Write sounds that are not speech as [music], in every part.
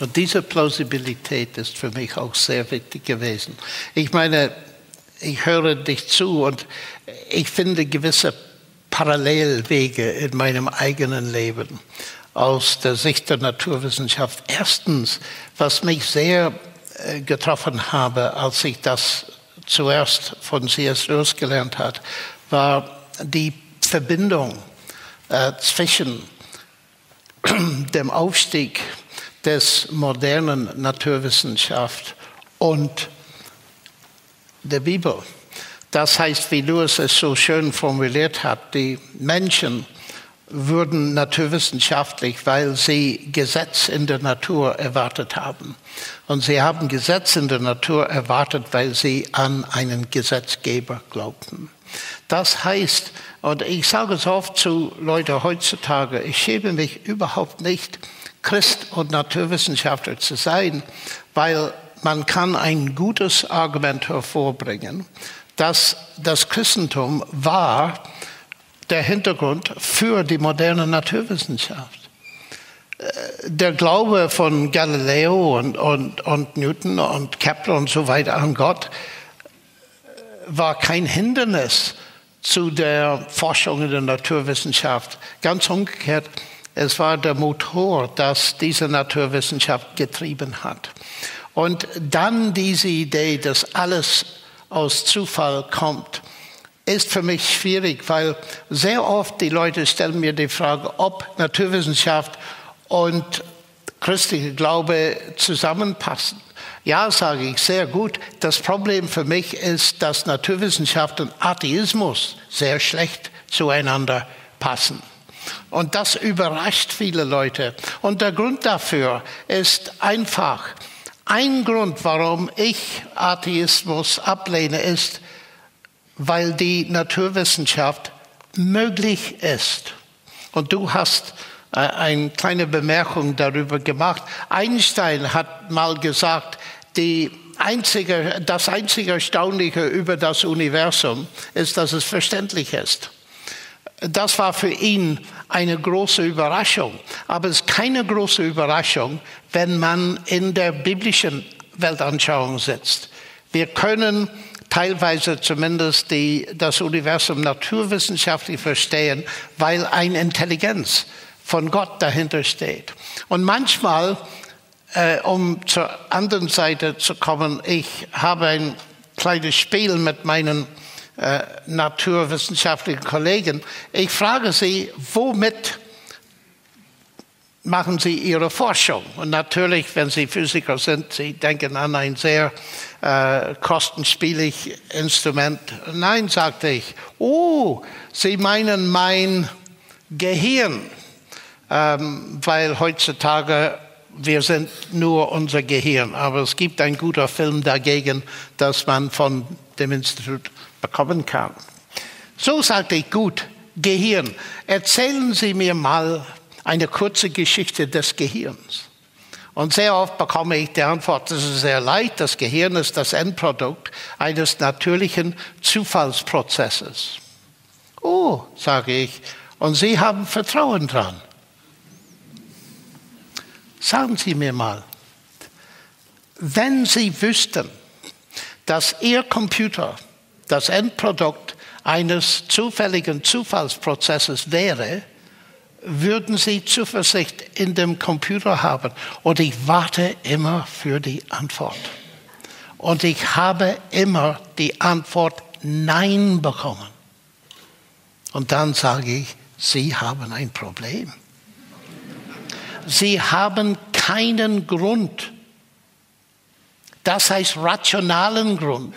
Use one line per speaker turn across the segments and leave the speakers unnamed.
Und diese Plausibilität ist für mich auch sehr wichtig gewesen. Ich meine, ich höre dich zu und ich finde gewisse Parallelwege in meinem eigenen Leben aus der Sicht der Naturwissenschaft. Erstens, was mich sehr äh, getroffen habe, als ich das zuerst von C.S. Lewis gelernt hat, war die Verbindung äh, zwischen [clears throat] dem Aufstieg des modernen Naturwissenschaft und der Bibel. Das heißt, wie Lewis es so schön formuliert hat, die Menschen würden naturwissenschaftlich, weil sie Gesetz in der Natur erwartet haben. Und sie haben Gesetz in der Natur erwartet, weil sie an einen Gesetzgeber glaubten. Das heißt, und ich sage es oft zu Leuten heutzutage, ich schäme mich überhaupt nicht, Christ und Naturwissenschaftler zu sein, weil man kann ein gutes Argument hervorbringen, dass das Christentum war der Hintergrund für die moderne Naturwissenschaft. Der Glaube von Galileo und, und, und Newton und Kepler und so weiter an Gott war kein Hindernis zu der Forschung in der Naturwissenschaft. Ganz umgekehrt, es war der Motor, das diese Naturwissenschaft getrieben hat. Und dann diese Idee, dass alles aus Zufall kommt, ist für mich schwierig, weil sehr oft die Leute stellen mir die Frage, ob Naturwissenschaft und christlicher Glaube zusammenpassen. Ja, sage ich, sehr gut. Das Problem für mich ist, dass Naturwissenschaft und Atheismus sehr schlecht zueinander passen. Und das überrascht viele Leute. Und der Grund dafür ist einfach, ein Grund, warum ich Atheismus ablehne, ist, weil die Naturwissenschaft möglich ist. Und du hast äh, eine kleine Bemerkung darüber gemacht. Einstein hat mal gesagt, die einzige, das einzige Erstaunliche über das Universum ist, dass es verständlich ist. Das war für ihn eine große Überraschung. Aber es ist keine große Überraschung, wenn man in der biblischen Weltanschauung sitzt. Wir können teilweise zumindest die, das Universum naturwissenschaftlich verstehen, weil eine Intelligenz von Gott dahinter steht. Und manchmal, äh, um zur anderen Seite zu kommen, ich habe ein kleines Spiel mit meinen äh, naturwissenschaftlichen Kollegen. Ich frage sie, womit machen Sie Ihre Forschung? Und natürlich, wenn Sie Physiker sind, Sie denken an ein sehr äh, kostenspielig Instrument. Nein, sagte ich. Oh, Sie meinen mein Gehirn, ähm, weil heutzutage wir sind nur unser Gehirn. Aber es gibt einen guten Film dagegen, dass man von dem Institut bekommen kann. So sagte ich, gut, Gehirn, erzählen Sie mir mal eine kurze Geschichte des Gehirns. Und sehr oft bekomme ich die Antwort, das ist sehr leicht, das Gehirn ist das Endprodukt eines natürlichen Zufallsprozesses. Oh, sage ich, und Sie haben Vertrauen dran. Sagen Sie mir mal, wenn Sie wüssten, dass Ihr Computer das Endprodukt eines zufälligen Zufallsprozesses wäre, würden Sie Zuversicht in dem Computer haben. Und ich warte immer für die Antwort. Und ich habe immer die Antwort Nein bekommen. Und dann sage ich, Sie haben ein Problem. Sie haben keinen Grund. Das heißt rationalen Grund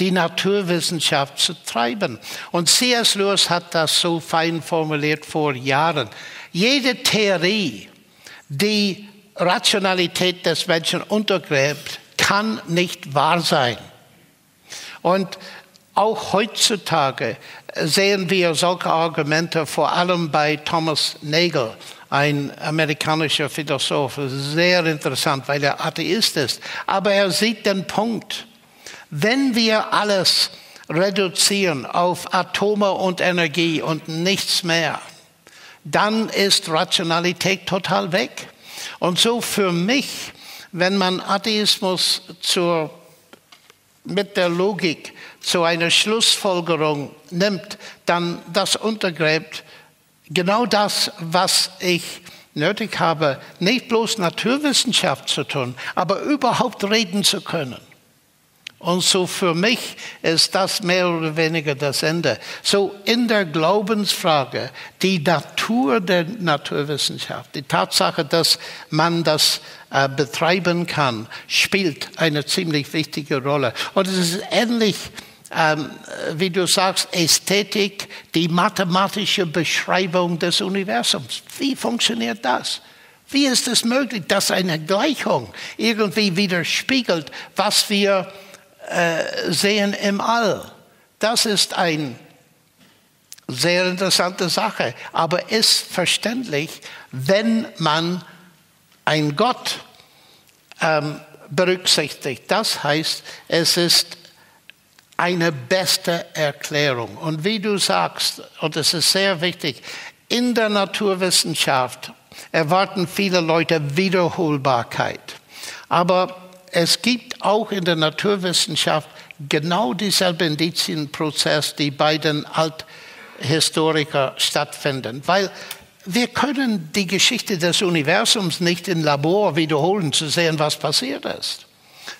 die Naturwissenschaft zu treiben. Und C.S. Lewis hat das so fein formuliert vor Jahren. Jede Theorie, die Rationalität des Menschen untergräbt, kann nicht wahr sein. Und auch heutzutage sehen wir solche Argumente vor allem bei Thomas Nagel, ein amerikanischer Philosoph. Sehr interessant, weil er Atheist ist. Aber er sieht den Punkt. Wenn wir alles reduzieren auf Atome und Energie und nichts mehr, dann ist Rationalität total weg. Und so für mich, wenn man Atheismus zur, mit der Logik zu einer Schlussfolgerung nimmt, dann das untergräbt genau das, was ich nötig habe, nicht bloß Naturwissenschaft zu tun, aber überhaupt reden zu können. Und so für mich ist das mehr oder weniger das Ende. So in der Glaubensfrage, die Natur der Naturwissenschaft, die Tatsache, dass man das äh, betreiben kann, spielt eine ziemlich wichtige Rolle. Und es ist ähnlich, ähm, wie du sagst, Ästhetik, die mathematische Beschreibung des Universums. Wie funktioniert das? Wie ist es möglich, dass eine Gleichung irgendwie widerspiegelt, was wir äh, sehen im All. Das ist eine sehr interessante Sache, aber ist verständlich, wenn man einen Gott ähm, berücksichtigt. Das heißt, es ist eine beste Erklärung. Und wie du sagst, und es ist sehr wichtig, in der Naturwissenschaft erwarten viele Leute Wiederholbarkeit. Aber es gibt auch in der Naturwissenschaft genau dieselben Indizienprozess, die bei den Althistorikern stattfinden. Weil wir können die Geschichte des Universums nicht im Labor wiederholen, zu sehen, was passiert ist.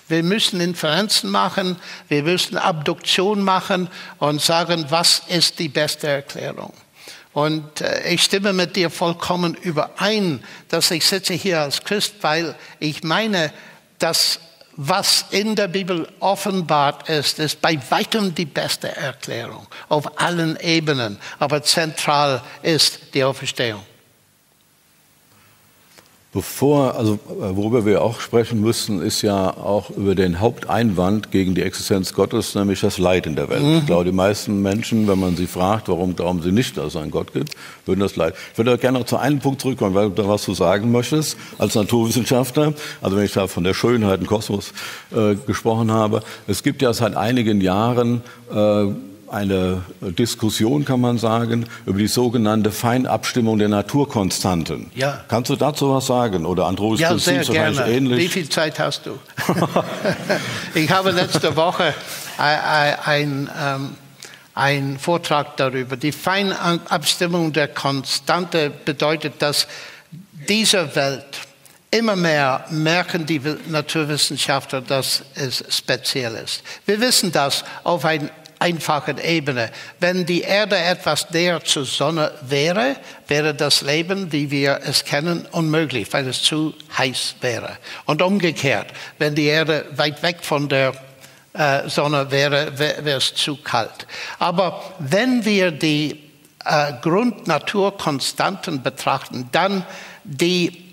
Wir müssen Inferenzen machen, wir müssen Abduktion machen und sagen, was ist die beste Erklärung. Und äh, ich stimme mit dir vollkommen überein, dass ich sitze hier als Christ, weil ich meine, dass was in der Bibel offenbart ist, ist bei weitem die beste Erklärung auf allen Ebenen. Aber zentral ist die Auferstehung.
Bevor, also äh, worüber wir auch sprechen müssen, ist ja auch über den Haupteinwand gegen die Existenz Gottes, nämlich das Leid in der Welt. Mhm. Ich glaube, die meisten Menschen, wenn man sie fragt, warum glauben sie nicht, dass es einen Gott gibt, würden das Leid. Ich würde gerne noch zu einem Punkt zurückkommen, weil du da was zu sagen möchtest, als Naturwissenschaftler. Also wenn ich da von der Schönheit im Kosmos äh, gesprochen habe. Es gibt ja seit einigen Jahren äh, eine Diskussion, kann man sagen, über die sogenannte Feinabstimmung der Naturkonstanten. Ja. Kannst du dazu was sagen? Oder Andronis
ja, sehr gerne. ähnlich? Wie viel Zeit hast du? [laughs] ich habe letzte Woche ein, ähm, ein Vortrag darüber. Die Feinabstimmung der Konstante bedeutet, dass diese Welt immer mehr merken die Naturwissenschaftler, dass es speziell ist. Wir wissen das auf ein einfachen Ebene. Wenn die Erde etwas näher zur Sonne wäre, wäre das Leben, wie wir es kennen, unmöglich, weil es zu heiß wäre. Und umgekehrt, wenn die Erde weit weg von der äh, Sonne wäre, wäre es zu kalt. Aber wenn wir die äh, Grundnaturkonstanten betrachten, dann die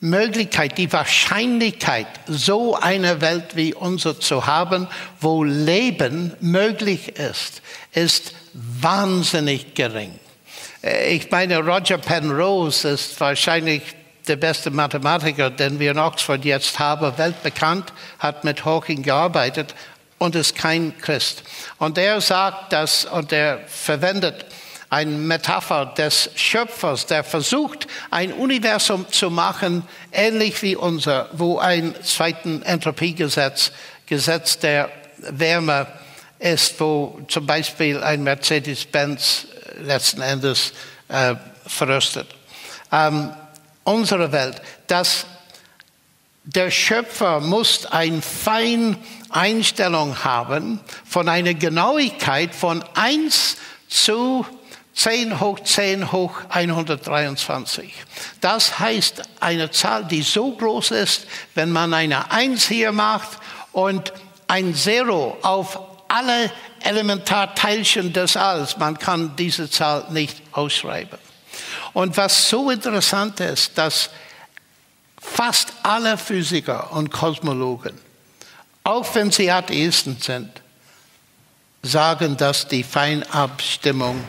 Möglichkeit, die Wahrscheinlichkeit, so eine Welt wie unsere zu haben, wo Leben möglich ist, ist wahnsinnig gering. Äh, ich meine, Roger Penrose ist wahrscheinlich der beste Mathematiker, den wir in Oxford jetzt haben, weltbekannt, hat mit Hawking gearbeitet und ist kein Christ. Und er sagt das, und er verwendet eine Metapher des Schöpfers, der versucht, ein Universum zu machen, ähnlich wie unser, wo ein zweites Entropiegesetz, Gesetz der Wärme ist, wo zum Beispiel ein Mercedes-Benz äh, letzten Endes äh, verröstet. Ähm, unsere Welt, dass der Schöpfer muss eine feine Einstellung haben von einer Genauigkeit von 1 zu 10 hoch 10 hoch 123. Das heißt eine Zahl, die so groß ist, wenn man eine 1 hier macht und ein Zero auf alle Elementarteilchen des Alls, man kann diese Zahl nicht ausschreiben. Und was so interessant ist, dass fast alle Physiker und Kosmologen, auch wenn sie Atheisten sind, sagen, dass die Feinabstimmung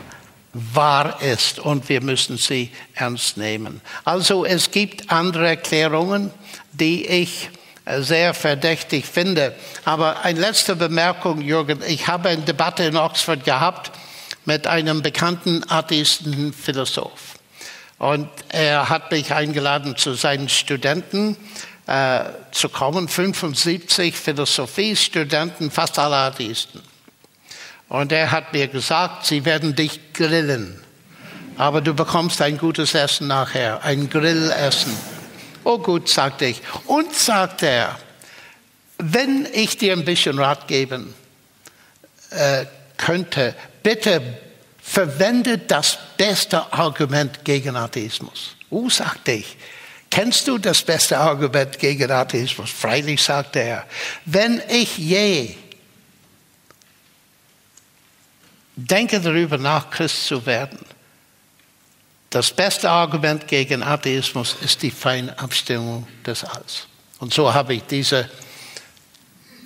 wahr ist und wir müssen sie ernst nehmen. Also es gibt andere Erklärungen, die ich sehr verdächtig finde. Aber eine letzte Bemerkung, Jürgen. Ich habe eine Debatte in Oxford gehabt mit einem bekannten atheistischen Philosoph. Und er hat mich eingeladen zu seinen Studenten äh, zu kommen, 75 Philosophiestudenten, fast alle Atheisten. Und er hat mir gesagt, sie werden dich grillen, aber du bekommst ein gutes Essen nachher, ein Grillessen. Oh gut, sagte ich. Und sagte er, wenn ich dir ein bisschen Rat geben äh, könnte, bitte verwende das beste Argument gegen Atheismus. Oh, sagte ich, kennst du das beste Argument gegen Atheismus? Freilich, sagte er, wenn ich je denke darüber nach, Christ zu werden, das beste Argument gegen Atheismus ist die Feinabstimmung des Alls. Und so habe ich diese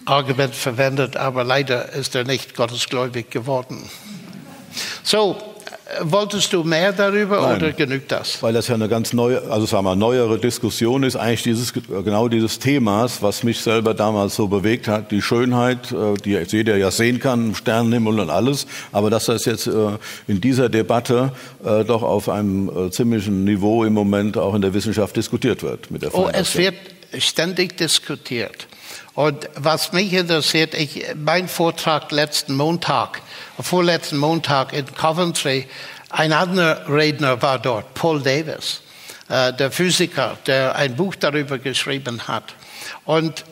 Argument verwendet, aber leider ist er nicht gottesgläubig geworden. So, Wolltest du mehr darüber Nein, oder genügt das?
Weil das ja eine ganz neue, also sagen wir, neuere Diskussion ist, eigentlich dieses, genau dieses Themas, was mich selber damals so bewegt hat, die Schönheit, äh, die jeder ja sehen kann, Sternenhimmel und alles, aber dass das jetzt äh, in dieser Debatte äh, doch auf einem ziemlichen Niveau im Moment auch in der Wissenschaft diskutiert wird. Mit der
oh, es wird ständig diskutiert. Und was mich interessiert, ich, mein Vortrag letzten Montag, vorletzten Montag in Coventry, ein anderer Redner war dort, Paul Davis, äh, der Physiker, der ein Buch darüber geschrieben hat. Und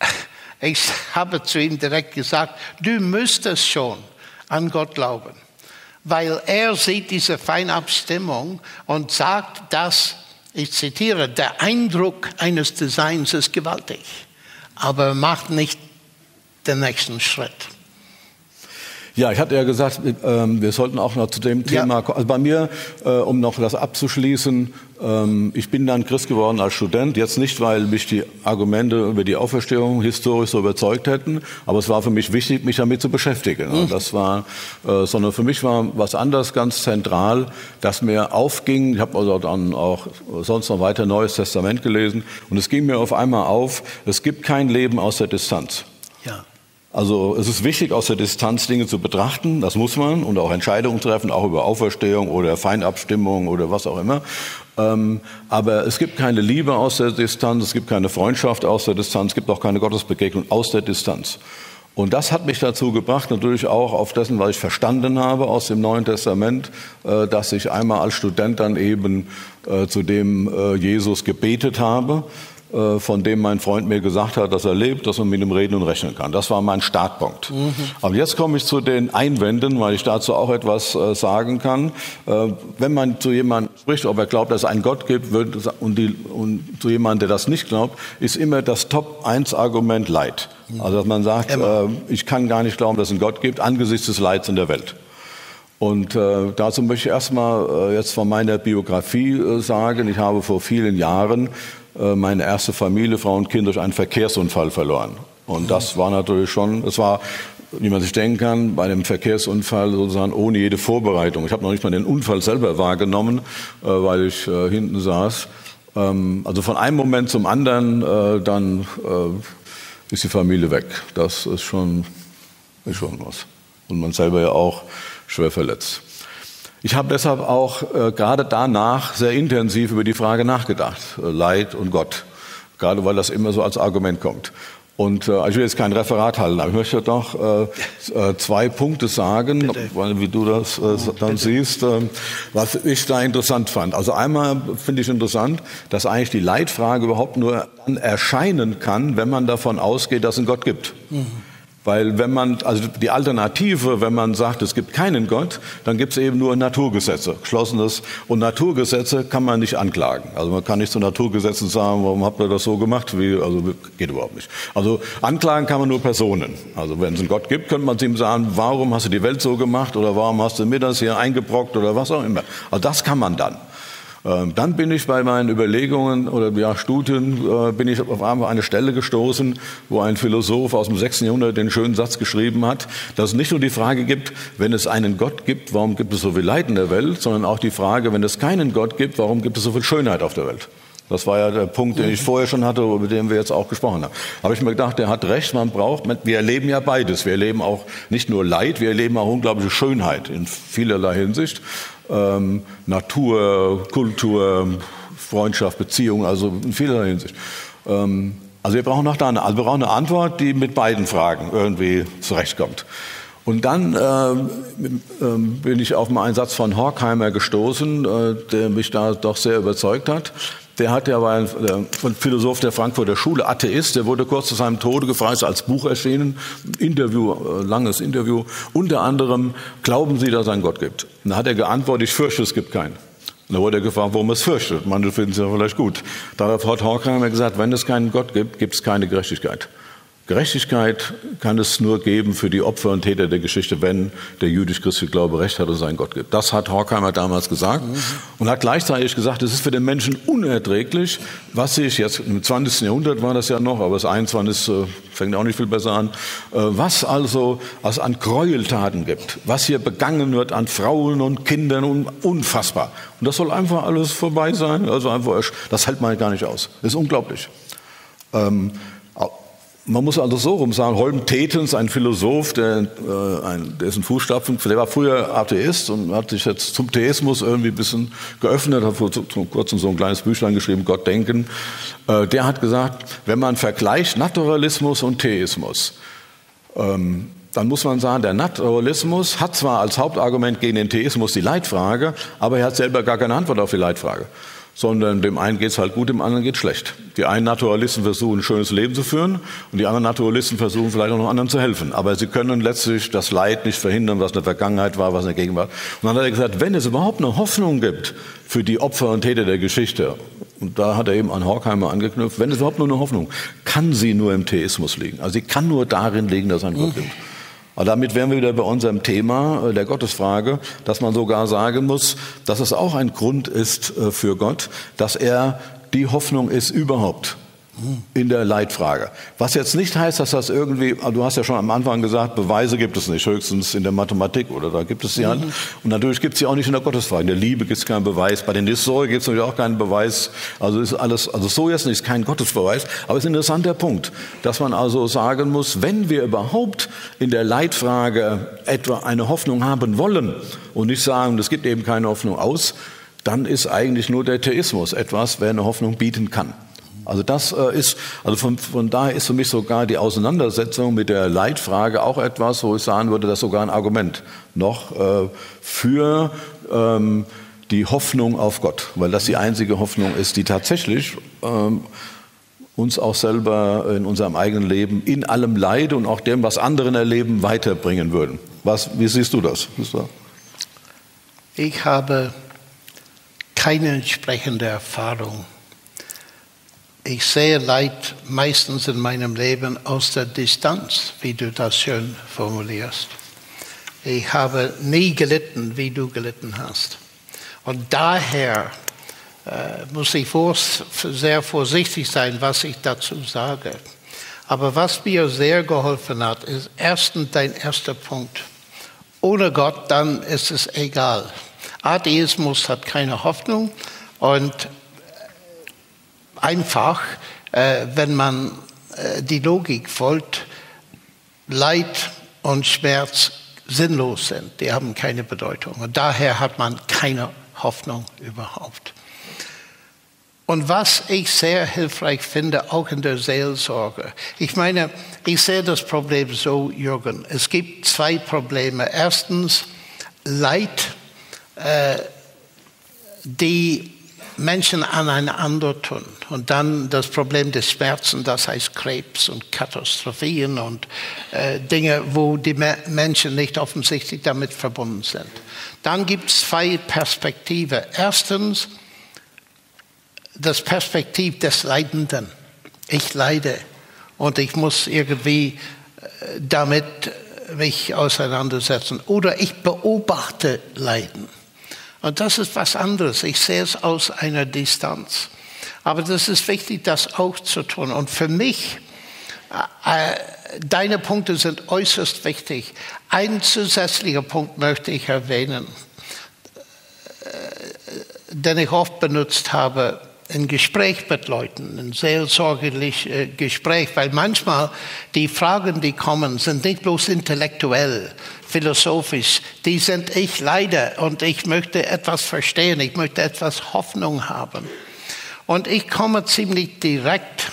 [laughs] ich habe zu ihm direkt gesagt, du müsstest schon an Gott glauben, weil er sieht diese Feinabstimmung und sagt, dass, ich zitiere, der Eindruck eines Designs ist gewaltig aber macht nicht den nächsten Schritt.
Ja, ich hatte ja gesagt, ähm, wir sollten auch noch zu dem Thema, ja. also bei mir, äh, um noch das abzuschließen, ähm, ich bin dann Christ geworden als Student, jetzt nicht, weil mich die Argumente über die Auferstehung historisch so überzeugt hätten, aber es war für mich wichtig, mich damit zu beschäftigen. Mhm. Das war, äh, sondern für mich war was anderes ganz zentral, dass mir aufging, ich habe also dann auch sonst noch weiter Neues Testament gelesen, und es ging mir auf einmal auf, es gibt kein Leben aus der Distanz. Also es ist wichtig, aus der Distanz Dinge zu betrachten, das muss man, und auch Entscheidungen treffen, auch über Auferstehung oder Feinabstimmung oder was auch immer. Ähm, aber es gibt keine Liebe aus der Distanz, es gibt keine Freundschaft aus der Distanz, es gibt auch keine Gottesbegegnung aus der Distanz. Und das hat mich dazu gebracht, natürlich auch auf dessen, was ich verstanden habe aus dem Neuen Testament, äh, dass ich einmal als Student dann eben äh, zu dem äh, Jesus gebetet habe von dem mein Freund mir gesagt hat, dass er lebt, dass man mit ihm reden und rechnen kann. Das war mein Startpunkt. Mhm. Aber jetzt komme ich zu den Einwänden, weil ich dazu auch etwas äh, sagen kann. Äh, wenn man zu jemandem spricht, ob er glaubt, dass es einen Gott gibt, und, die, und zu jemandem, der das nicht glaubt, ist immer das Top-1-Argument Leid. Mhm. Also dass man sagt, äh, ich kann gar nicht glauben, dass es einen Gott gibt, angesichts des Leids in der Welt. Und äh, dazu möchte ich erstmal äh, jetzt von meiner Biografie äh, sagen, ich habe vor vielen Jahren äh, meine erste Familie, Frau und Kind, durch einen Verkehrsunfall verloren. Und das war natürlich schon, es war, wie man sich denken kann, bei einem Verkehrsunfall sozusagen ohne jede Vorbereitung. Ich habe noch nicht mal den Unfall selber wahrgenommen, äh, weil ich äh, hinten saß. Ähm, also von einem Moment zum anderen, dann ist die Familie weg. Das ist schon, ist schon was. Und man selber ja auch schwer verletzt. Ich habe deshalb auch äh, gerade danach sehr intensiv über die Frage nachgedacht, äh, Leid und Gott, gerade weil das immer so als Argument kommt. Und äh, ich will jetzt kein Referat halten, aber ich möchte doch äh, äh, zwei Punkte sagen, weil, wie du das äh, dann Bitte. siehst, äh, was ich da interessant fand. Also einmal finde ich interessant, dass eigentlich die Leitfrage überhaupt nur dann erscheinen kann, wenn man davon ausgeht, dass es einen Gott gibt. Mhm. Weil wenn man, also die Alternative, wenn man sagt, es gibt keinen Gott, dann gibt es eben nur Naturgesetze, geschlossenes. Und Naturgesetze kann man nicht anklagen. Also man kann nicht zu Naturgesetzen sagen, warum habt ihr das so gemacht? Wie, also geht überhaupt nicht. Also anklagen kann man nur Personen. Also wenn es einen Gott gibt, könnte man zu ihm sagen, warum hast du die Welt so gemacht oder warum hast du mir das hier eingebrockt oder was auch immer. Also das kann man dann. Ähm, dann bin ich bei meinen Überlegungen oder ja, Studien, äh, bin ich auf einmal eine Stelle gestoßen, wo ein Philosoph aus dem 6. Jahrhundert den schönen Satz geschrieben hat, dass es nicht nur die Frage gibt, wenn es einen Gott gibt, warum gibt es so viel Leid in der Welt, sondern auch die Frage, wenn es keinen Gott gibt, warum gibt es so viel Schönheit auf der Welt. Das war ja der Punkt, den ich vorher schon hatte, über den wir jetzt auch gesprochen haben. Habe ich mir gedacht, der hat recht, man braucht, wir erleben ja beides. Wir erleben auch nicht nur Leid, wir erleben auch unglaubliche Schönheit in vielerlei Hinsicht. Ähm, Natur, Kultur, Freundschaft, Beziehung, also in vielerlei Hinsicht. Ähm, also wir brauchen noch da eine, also wir brauchen eine Antwort, die mit beiden Fragen irgendwie zurechtkommt. Und dann äh, bin ich auf einen Satz von Horkheimer gestoßen, äh, der mich da doch sehr überzeugt hat. Der hat ja war ein, ein Philosoph der Frankfurter Schule, Atheist, der wurde kurz zu seinem Tode gefragt, als Buch erschienen, Interview, äh, langes Interview, unter anderem, glauben Sie, dass es einen Gott gibt? Und da hat er geantwortet, ich fürchte, es gibt keinen. Und da wurde er gefragt, warum es fürchtet. Manche finden es ja vielleicht gut. Darauf hat Horkheimer gesagt, wenn es keinen Gott gibt, gibt es keine Gerechtigkeit. Gerechtigkeit kann es nur geben für die Opfer und Täter der Geschichte, wenn der jüdisch-christliche Glaube Recht hat und es einen Gott gibt. Das hat Horkheimer damals gesagt und hat gleichzeitig gesagt, es ist für den Menschen unerträglich, was sich jetzt im 20. Jahrhundert war das ja noch, aber das 21. Äh, fängt auch nicht viel besser an, äh, was also es an Gräueltaten gibt, was hier begangen wird an Frauen und Kindern, unfassbar. Und das soll einfach alles vorbei sein, also einfach, das hält man gar nicht aus. Das ist unglaublich. Ähm, man muss also so rum sagen, Holm Tetens, ein Philosoph, der, äh, ein, dessen Fußstapfen, der war früher Atheist und hat sich jetzt zum Theismus irgendwie ein bisschen geöffnet, hat vor kurzem so ein kleines Büchlein geschrieben, Gott denken. Äh, der hat gesagt, wenn man vergleicht Naturalismus und Theismus, ähm, dann muss man sagen, der Naturalismus hat zwar als Hauptargument gegen den Theismus die Leitfrage, aber er hat selber gar keine Antwort auf die Leitfrage sondern dem einen geht es halt gut, dem anderen geht es schlecht. Die einen Naturalisten versuchen, ein schönes Leben zu führen und die anderen Naturalisten versuchen vielleicht auch noch anderen zu helfen. Aber sie können letztlich das Leid nicht verhindern, was in der Vergangenheit war, was in der Gegenwart. Und dann hat er gesagt, wenn es überhaupt eine Hoffnung gibt für die Opfer und Täter der Geschichte, und da hat er eben an Horkheimer angeknüpft, wenn es überhaupt nur eine Hoffnung, kann sie nur im Theismus liegen. Also sie kann nur darin liegen, dass es einen Gott gibt. Aber damit wären wir wieder bei unserem Thema äh, der Gottesfrage, dass man sogar sagen muss, dass es auch ein Grund ist äh, für Gott, dass er die Hoffnung ist überhaupt in der Leitfrage. Was jetzt nicht heißt, dass das irgendwie, ah, du hast ja schon am Anfang gesagt, Beweise gibt es nicht, höchstens in der Mathematik oder da gibt es sie halt. Mhm. Und natürlich gibt es sie auch nicht in der Gottesfrage. In der Liebe gibt es keinen Beweis, bei den Historien gibt es natürlich auch keinen Beweis. Also ist alles, also so jetzt nicht, kein Gottesbeweis. Aber es ist ein interessanter Punkt, dass man also sagen muss, wenn wir überhaupt in der Leitfrage etwa eine Hoffnung haben wollen und nicht sagen, es gibt eben keine Hoffnung aus, dann ist eigentlich nur der Theismus etwas, wer eine Hoffnung bieten kann. Also das äh, ist, also von, von daher ist für mich sogar die Auseinandersetzung mit der Leitfrage auch etwas, wo ich sagen würde, das ist sogar ein Argument noch äh, für ähm, die Hoffnung auf Gott, weil das die einzige Hoffnung ist, die tatsächlich ähm, uns auch selber in unserem eigenen Leben in allem Leid und auch dem, was anderen erleben, weiterbringen würden. Was, wie siehst du das?
Ich habe keine entsprechende Erfahrung ich sehe Leid meistens in meinem Leben aus der Distanz, wie du das schön formulierst. Ich habe nie gelitten, wie du gelitten hast. Und daher äh, muss ich vor, sehr vorsichtig sein, was ich dazu sage. Aber was mir sehr geholfen hat, ist erstens dein erster Punkt. Ohne Gott, dann ist es egal. Atheismus hat keine Hoffnung und einfach, äh, wenn man äh, die Logik folgt, Leid und Schmerz sinnlos sind. Die haben keine Bedeutung. Und daher hat man keine Hoffnung überhaupt. Und was ich sehr hilfreich finde, auch in der Seelsorge. Ich meine, ich sehe das Problem so, Jürgen. Es gibt zwei Probleme. Erstens Leid, äh, die Menschen aneinander tun. Und dann das Problem des Schmerzen, das heißt Krebs und Katastrophien und äh, Dinge, wo die Menschen nicht offensichtlich damit verbunden sind. Dann gibt es zwei Perspektiven. Erstens das Perspektiv des Leidenden. Ich leide und ich muss irgendwie äh, damit mich auseinandersetzen. Oder ich beobachte Leiden. Und das ist was anderes. Ich sehe es aus einer Distanz. Aber das ist wichtig, das auch zu tun. Und für mich, äh, deine Punkte sind äußerst wichtig. Ein zusätzlicher Punkt möchte ich erwähnen, äh, den ich oft benutzt habe ein Gespräch mit Leuten, ein seelsorgerliches äh, Gespräch, weil manchmal die Fragen, die kommen, sind nicht bloß intellektuell, philosophisch, die sind ich leider und ich möchte etwas verstehen, ich möchte etwas Hoffnung haben. Und ich komme ziemlich direkt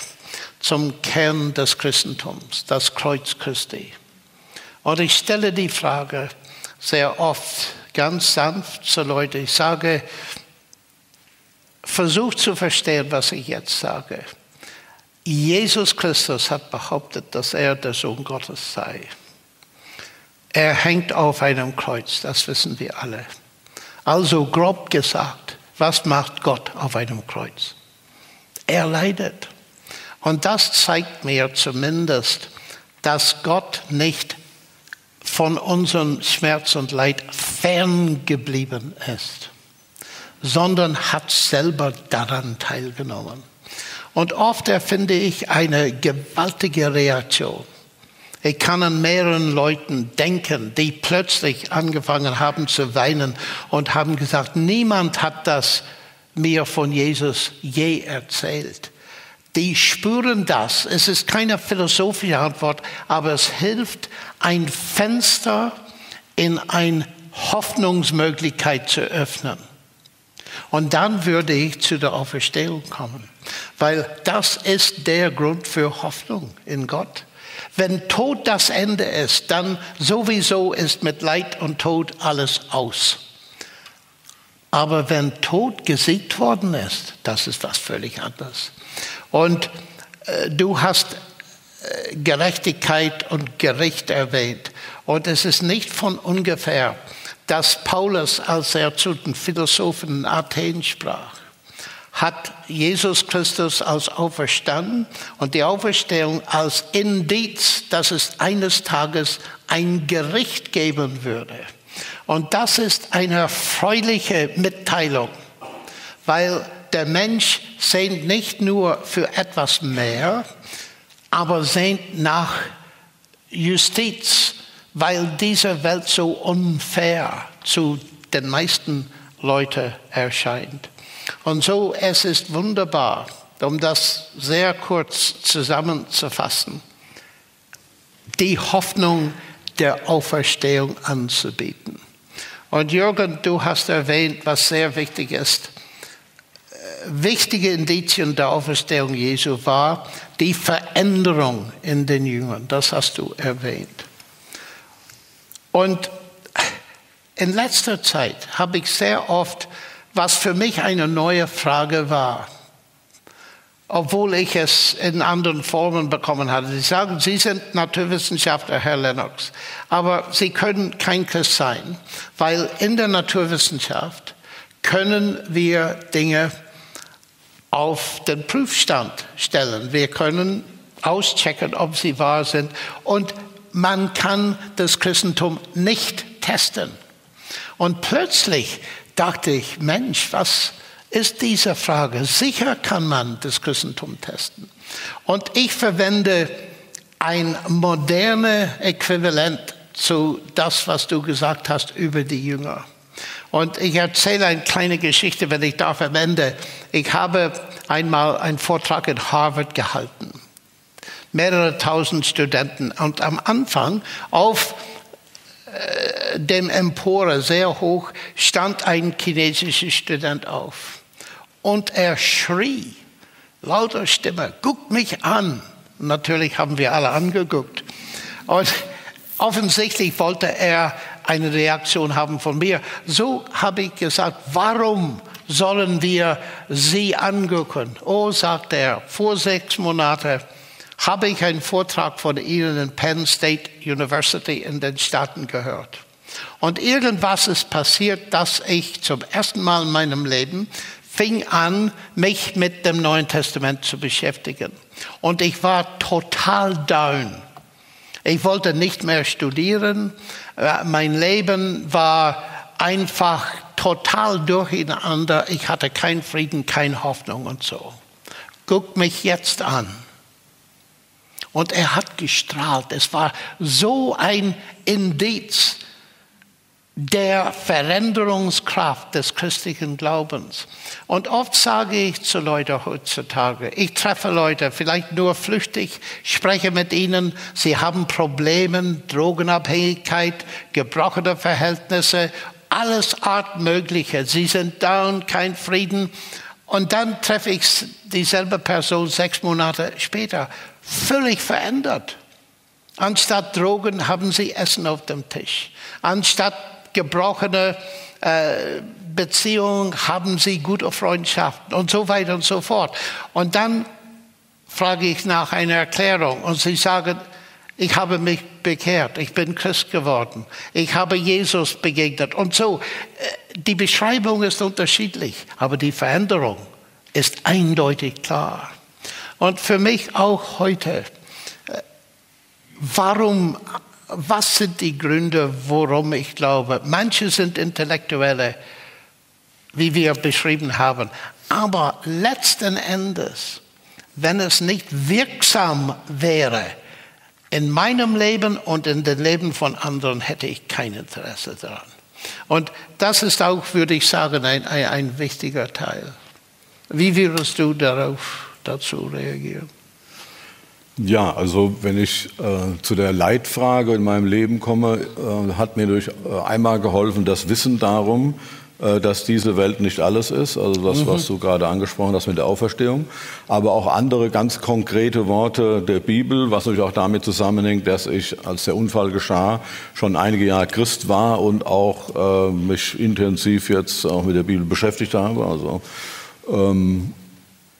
zum Kern des Christentums, das Kreuz Christi. Und ich stelle die Frage sehr oft ganz sanft zu Leuten, ich sage, versucht zu verstehen, was ich jetzt sage. Jesus Christus hat behauptet, dass er der Sohn Gottes sei. Er hängt auf einem Kreuz, das wissen wir alle. Also grob gesagt, was macht Gott auf einem Kreuz? Er leidet. Und das zeigt mir zumindest, dass Gott nicht von unserem Schmerz und Leid ferngeblieben ist sondern hat selber daran teilgenommen. Und oft erfinde ich eine gewaltige Reaktion. Ich kann an mehreren Leuten denken, die plötzlich angefangen haben zu weinen und haben gesagt, niemand hat das mir von Jesus je erzählt. Die spüren das. Es ist keine philosophische Antwort, aber es hilft, ein Fenster in eine Hoffnungsmöglichkeit zu öffnen. Und dann würde ich zu der Auferstehung kommen, weil das ist der Grund für Hoffnung in Gott. Wenn Tod das Ende ist, dann sowieso ist mit Leid und Tod alles aus. Aber wenn Tod gesiegt worden ist, das ist was völlig anderes. Und äh, du hast äh, Gerechtigkeit und Gericht erwähnt. Und es ist nicht von ungefähr, dass Paulus, als er zu den Philosophen in Athen sprach, hat Jesus Christus als auferstanden und die Auferstehung als Indiz, dass es eines Tages ein Gericht geben würde. Und das ist eine erfreuliche Mitteilung, weil der Mensch sehnt nicht nur für etwas mehr, aber sehnt nach Justiz, weil diese Welt so unfair zu den meisten Leuten erscheint. Und so, es ist wunderbar, um das sehr kurz zusammenzufassen, die Hoffnung der Auferstehung anzubieten. Und Jürgen, du hast erwähnt, was sehr wichtig ist. Wichtige Indizien der Auferstehung Jesu war die Veränderung in den Jüngern. Das hast du erwähnt. Und in letzter Zeit habe ich sehr oft, was für mich eine neue Frage war, obwohl ich es in anderen Formen bekommen hatte. Sie sagen, Sie sind Naturwissenschaftler, Herr Lennox, aber Sie können kein Christ sein, weil in der Naturwissenschaft können wir Dinge auf den Prüfstand stellen. Wir können auschecken, ob sie wahr sind. Und man kann das Christentum nicht testen. Und plötzlich dachte ich, Mensch, was ist diese Frage? Sicher kann man das Christentum testen. Und ich verwende ein modernes Äquivalent zu das, was du gesagt hast über die Jünger. Und ich erzähle eine kleine Geschichte, wenn ich darf am Ende. Ich habe einmal einen Vortrag in Harvard gehalten mehrere tausend Studenten. Und am Anfang auf äh, dem Empore sehr hoch stand ein chinesischer Student auf. Und er schrie, lauter Stimme, guck mich an. Natürlich haben wir alle angeguckt. Und offensichtlich wollte er eine Reaktion haben von mir. So habe ich gesagt, warum sollen wir sie angucken? Oh, sagt er, vor sechs Monaten habe ich einen Vortrag von Ihnen in Penn State University in den Staaten gehört. Und irgendwas ist passiert, dass ich zum ersten Mal in meinem Leben fing an, mich mit dem Neuen Testament zu beschäftigen. Und ich war total down. Ich wollte nicht mehr studieren. Äh, mein Leben war einfach total durcheinander. Ich hatte keinen Frieden, keine Hoffnung und so. Guck mich jetzt an. Und er hat gestrahlt. Es war so ein Indiz, der Veränderungskraft des christlichen Glaubens. Und oft sage ich zu Leuten heutzutage, ich treffe Leute, vielleicht nur flüchtig, spreche mit ihnen, sie haben Probleme, Drogenabhängigkeit, gebrochene Verhältnisse, alles Art Mögliche. Sie sind und kein Frieden. Und dann treffe ich dieselbe Person sechs Monate später, völlig verändert. Anstatt Drogen haben sie Essen auf dem Tisch. Anstatt gebrochene äh, Beziehungen haben sie gute Freundschaften und so weiter und so fort. Und dann frage ich nach einer Erklärung und sie sagen, ich habe mich bekehrt, ich bin Christ geworden, ich habe Jesus begegnet und so. Äh, die Beschreibung ist unterschiedlich, aber die Veränderung ist eindeutig klar. Und für mich auch heute, äh, warum was sind die Gründe, warum ich glaube? Manche sind intellektuelle, wie wir beschrieben haben. Aber letzten Endes, wenn es nicht wirksam wäre, in meinem Leben und in dem Leben von anderen hätte ich kein Interesse daran. Und das ist auch, würde ich sagen, ein, ein, ein wichtiger Teil. Wie würdest du darauf, dazu reagieren?
Ja, also wenn ich äh, zu der Leitfrage in meinem Leben komme, äh, hat mir durch äh, einmal geholfen das Wissen darum, dass diese Welt nicht alles ist, also das, was du gerade angesprochen hast mit der Auferstehung, aber auch andere ganz konkrete Worte der Bibel, was natürlich auch damit zusammenhängt, dass ich, als der Unfall geschah, schon einige Jahre Christ war und auch äh, mich intensiv jetzt auch mit der Bibel beschäftigt habe. Also ähm,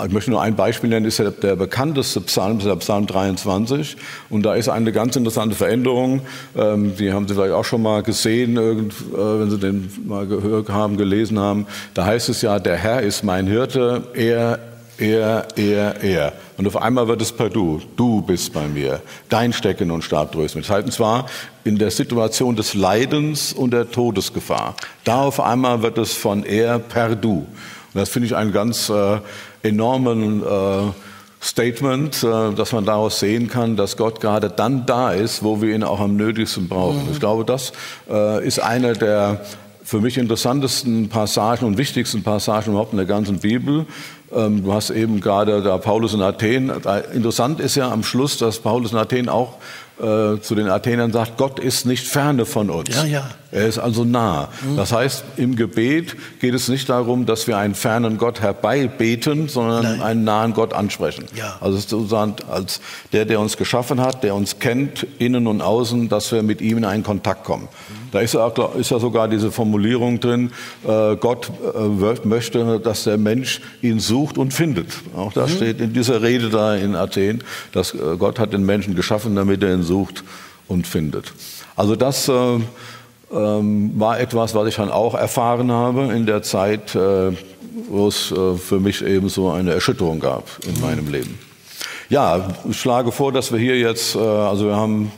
ich möchte nur ein Beispiel nennen, ist ja der bekannteste Psalm, der Psalm 23. Und da ist eine ganz interessante Veränderung. Ähm, die haben Sie vielleicht auch schon mal gesehen, äh, wenn Sie den mal gehört haben, gelesen haben. Da heißt es ja, der Herr ist mein Hirte, er, er, er, er. Und auf einmal wird es per Du. Du bist bei mir. Dein Stecken und Stab tröst mich. Das heißt, und zwar in der Situation des Leidens und der Todesgefahr. Da auf einmal wird es von er per Du. Und das finde ich einen ganz äh, enormen äh, Statement, äh, dass man daraus sehen kann, dass Gott gerade dann da ist, wo wir ihn auch am nötigsten brauchen. Mhm. Ich glaube, das äh, ist eine der für mich interessantesten Passagen und wichtigsten Passagen überhaupt in der ganzen Bibel. Ähm, du hast eben gerade da Paulus in Athen. Interessant ist ja am Schluss, dass Paulus in Athen auch äh, zu den Athenern sagt, Gott ist nicht ferne von uns.
Ja, ja.
Er ist also nah. Mhm. Das heißt, im Gebet geht es nicht darum, dass wir einen fernen Gott herbeibeten, sondern Nein. einen nahen Gott ansprechen. Ja. Also sozusagen als der, der uns geschaffen hat, der uns kennt, innen und außen, dass wir mit ihm in einen Kontakt kommen. Mhm. Da ist ja, ist ja, sogar diese Formulierung drin, äh, Gott äh, möchte, dass der Mensch ihn sucht und findet. Auch das mhm. steht in dieser Rede da in Athen, dass äh, Gott hat den Menschen geschaffen, damit er ihn sucht und findet. Also das äh, ähm, war etwas, was ich dann auch erfahren habe in der Zeit, äh, wo es äh, für mich eben so eine Erschütterung gab in meinem Leben. Ja, ich schlage vor, dass wir hier jetzt, äh, also wir haben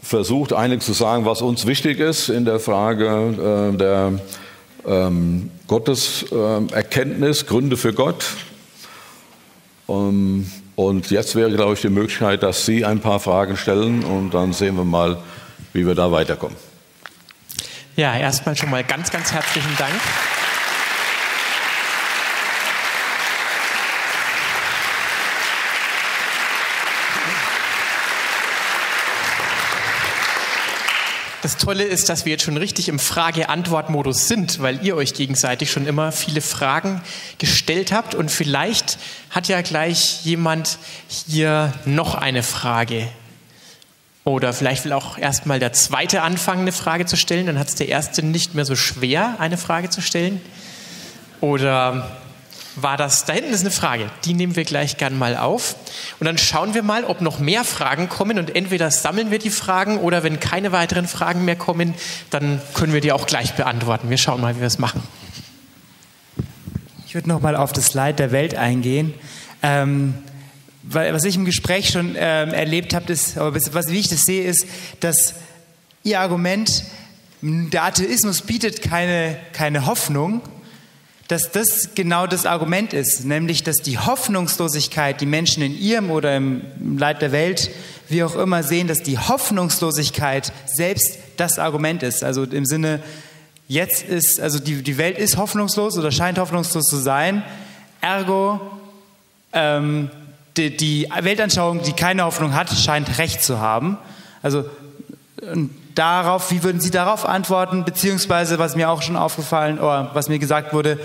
versucht, einiges zu sagen, was uns wichtig ist in der Frage der ähm, Gotteserkenntnis, Gründe für Gott. Ähm, und jetzt wäre, glaube ich, die Möglichkeit, dass Sie ein paar Fragen stellen und dann sehen wir mal, wie wir da weiterkommen.
Ja, erstmal schon mal ganz, ganz herzlichen Dank. Das Tolle ist, dass wir jetzt schon richtig im Frage-Antwort-Modus sind, weil ihr euch gegenseitig schon immer viele Fragen gestellt habt. Und vielleicht hat ja gleich jemand hier noch eine Frage. Oder vielleicht will auch erstmal der Zweite anfangen, eine Frage zu stellen. Dann hat es der Erste nicht mehr so schwer, eine Frage zu stellen. Oder war das, da hinten ist eine Frage, die nehmen wir gleich gern mal auf. Und dann schauen wir mal, ob noch mehr Fragen kommen und entweder sammeln wir die Fragen oder wenn keine weiteren Fragen mehr kommen, dann können wir die auch gleich beantworten. Wir schauen mal, wie wir es machen.
Ich würde noch mal auf das Leid der Welt eingehen. Ähm, was ich im Gespräch schon ähm, erlebt habe, ist, was, wie ich das sehe, ist, dass Ihr Argument, der Atheismus bietet keine, keine Hoffnung, dass das genau das Argument ist, nämlich dass die Hoffnungslosigkeit, die Menschen in ihrem oder im Leid der Welt, wie auch immer sehen, dass die Hoffnungslosigkeit selbst das Argument ist. Also im Sinne, jetzt ist, also die, die Welt ist hoffnungslos oder scheint hoffnungslos zu sein. Ergo, ähm, die, die Weltanschauung, die keine Hoffnung hat, scheint Recht zu haben. Also darauf, wie würden Sie darauf antworten, beziehungsweise was mir auch schon aufgefallen oder was mir gesagt wurde,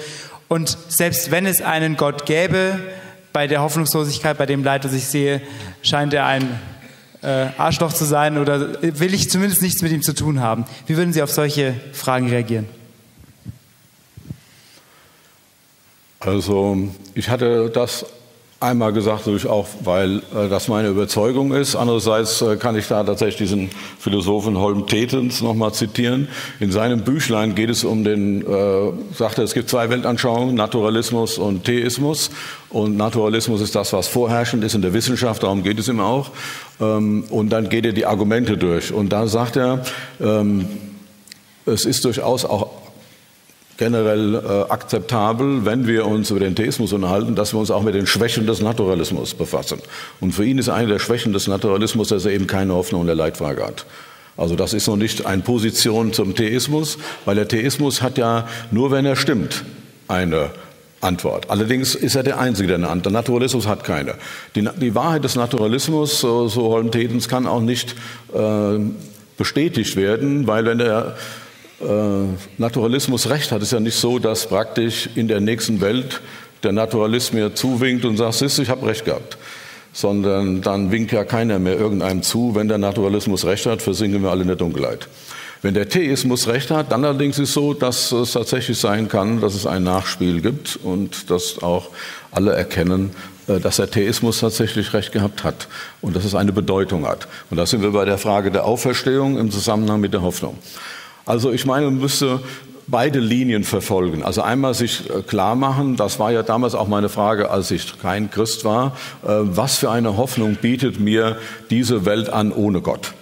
und selbst wenn es einen Gott gäbe, bei der Hoffnungslosigkeit, bei dem Leid, das ich sehe, scheint er ein äh, Arschloch zu sein oder will ich zumindest nichts mit ihm zu tun haben. Wie würden Sie auf solche Fragen reagieren?
Also ich hatte das einmal gesagt, natürlich auch, weil äh, das meine Überzeugung ist. Andererseits äh, kann ich da tatsächlich diesen Philosophen Holm Tetens nochmal zitieren. In seinem Büchlein geht es um den, äh, sagt er, es gibt zwei Weltanschauungen, Naturalismus und Theismus. Und Naturalismus ist das, was vorherrschend ist in der Wissenschaft, darum geht es ihm auch. Ähm, und dann geht er die Argumente durch. Und da sagt er, ähm, es ist durchaus auch generell äh, akzeptabel, wenn wir uns über den Theismus unterhalten, dass wir uns auch mit den Schwächen des Naturalismus befassen. Und für ihn ist eine der Schwächen des Naturalismus, dass er eben keine Hoffnung in der Leitfrage hat. Also das ist noch nicht eine Position zum Theismus, weil der Theismus hat ja nur, wenn er stimmt, eine Antwort. Allerdings ist er der Einzige, der eine Antwort. Der Naturalismus hat keine. Die, die Wahrheit des Naturalismus, so, so Holm Tetens, kann auch nicht äh, bestätigt werden, weil wenn der Naturalismus recht hat. Es ist ja nicht so, dass praktisch in der nächsten Welt der Naturalist mir zuwinkt und sagt, siehst ich habe recht gehabt. Sondern dann winkt ja keiner mehr irgendeinem zu. Wenn der Naturalismus recht hat, versinken wir alle in der Dunkelheit. Wenn der Theismus recht hat, dann allerdings ist es so, dass es tatsächlich sein kann, dass es ein Nachspiel gibt und dass auch alle erkennen, äh, dass der Theismus tatsächlich recht gehabt hat und dass es eine Bedeutung hat. Und da sind wir bei der Frage der Auferstehung im Zusammenhang mit der Hoffnung. Also ich meine, man müsste beide Linien verfolgen. Also einmal sich äh, klar machen, das war ja damals auch meine Frage, als ich kein Christ war, äh, was für eine Hoffnung bietet mir diese Welt an ohne Gott?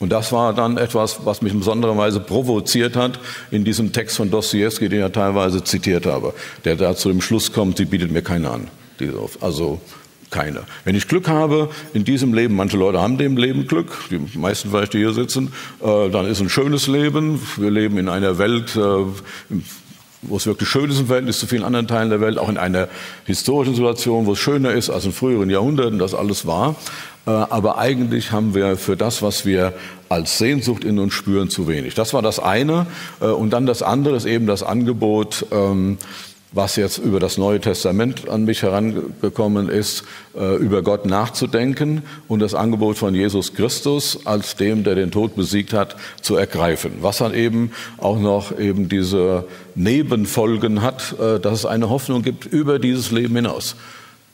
Und das war dann etwas, was mich in besonderer Weise provoziert hat in diesem Text von Dostoevsky, den ich ja teilweise zitiert habe, der da zu dem Schluss kommt, sie bietet mir keine an. Also keine. Wenn ich Glück habe in diesem Leben, manche Leute haben dem Leben Glück, die meisten vielleicht, die hier sitzen, äh, dann ist ein schönes Leben. Wir leben in einer Welt, äh, wo es wirklich schön ist im Verhältnis zu vielen anderen Teilen der Welt, auch in einer historischen Situation, wo es schöner ist als in früheren Jahrhunderten, das alles war. Äh, aber eigentlich haben wir für das, was wir als Sehnsucht in uns spüren, zu wenig. Das war das eine. Äh, und dann das andere ist eben das Angebot, ähm, was jetzt über das Neue Testament an mich herangekommen ist, äh, über Gott nachzudenken und das Angebot von Jesus Christus als dem, der den Tod besiegt hat, zu ergreifen. Was dann eben auch noch eben diese Nebenfolgen hat, äh, dass es eine Hoffnung gibt über dieses Leben hinaus.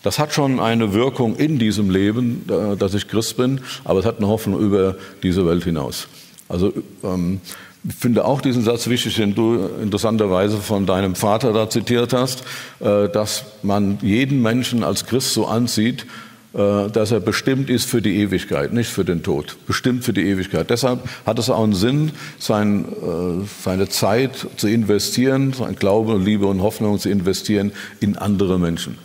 Das hat schon eine Wirkung in diesem Leben, äh, dass ich Christ bin, aber es hat eine Hoffnung über diese Welt hinaus. Also ähm, ich finde auch diesen Satz wichtig, den du interessanterweise von deinem Vater da zitiert hast, äh, dass man jeden Menschen als Christ so ansieht, äh, dass er bestimmt ist für die Ewigkeit, nicht für den Tod, bestimmt für die Ewigkeit. Deshalb hat es auch einen Sinn, sein, äh, seine Zeit zu investieren, sein Glaube, Liebe und Hoffnung zu investieren in andere Menschen.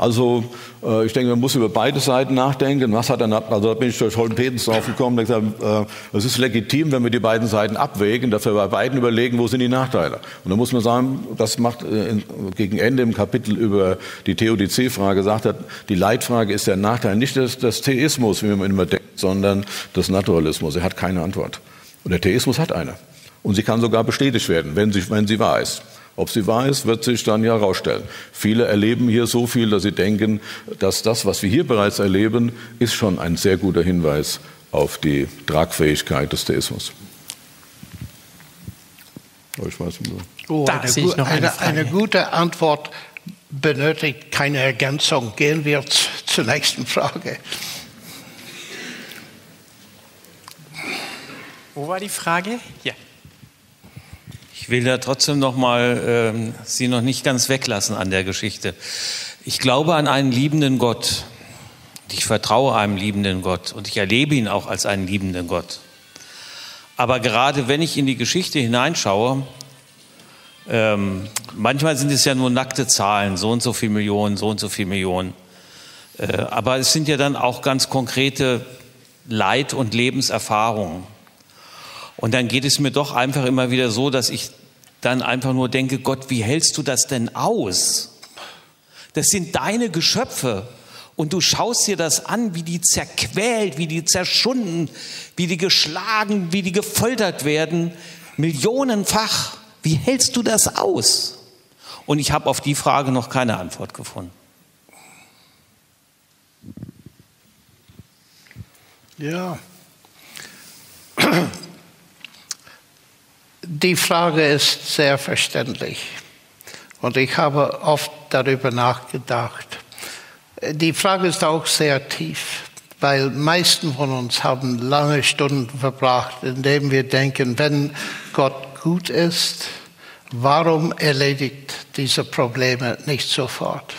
Also äh, ich denke, man muss über beide Seiten nachdenken. Was hat dann, also da bin ich durch Holden Petens drauf gekommen, und gesagt, äh, es ist legitim, wenn wir die beiden Seiten abwägen, dass wir bei beiden überlegen, wo sind die Nachteile. Und da muss man sagen, das macht äh, gegen Ende im Kapitel über die Theodizee-Frage, sagt er, die Leitfrage ist der Nachteil nicht des, des Theismus, wie man immer denkt, sondern des Naturalismus. Er hat keine Antwort. Und der Theismus hat eine. Und sie kann sogar bestätigt werden, wenn sie, wenn sie wahr ist. Ob sie wahr ist, wird sich dann ja herausstellen. Viele erleben hier so viel, dass sie denken, dass das, was wir hier bereits erleben, ist schon ein sehr guter Hinweis auf die Tragfähigkeit des Theismus.
Oh, ich weiß nicht. Oh, eine, ich noch eine, eine, eine gute Antwort benötigt keine Ergänzung. Gehen wir zur nächsten Frage.
Wo war die Frage? Ja.
Ich will da trotzdem noch mal ähm, Sie noch nicht ganz weglassen an der Geschichte. Ich glaube an einen liebenden Gott. Ich vertraue einem liebenden Gott und ich erlebe ihn auch als einen liebenden Gott. Aber gerade wenn ich in die Geschichte hineinschaue, ähm, manchmal sind es ja nur nackte Zahlen, so und so viele Millionen, so und so viele Millionen. Äh, aber es sind ja dann auch ganz konkrete Leid- und Lebenserfahrungen. Und dann geht es mir doch einfach immer wieder so, dass ich dann einfach nur denke, Gott, wie hältst du das denn aus? Das sind deine Geschöpfe. Und du schaust dir das an, wie die zerquält, wie die zerschunden, wie die geschlagen, wie die gefoltert werden, millionenfach. Wie hältst du das aus? Und ich habe auf die Frage noch keine Antwort gefunden.
Ja. Die Frage ist sehr verständlich und ich habe oft darüber nachgedacht. Die Frage ist auch sehr tief, weil meisten von uns haben lange Stunden verbracht, indem wir denken, wenn Gott gut ist, warum erledigt diese Probleme nicht sofort?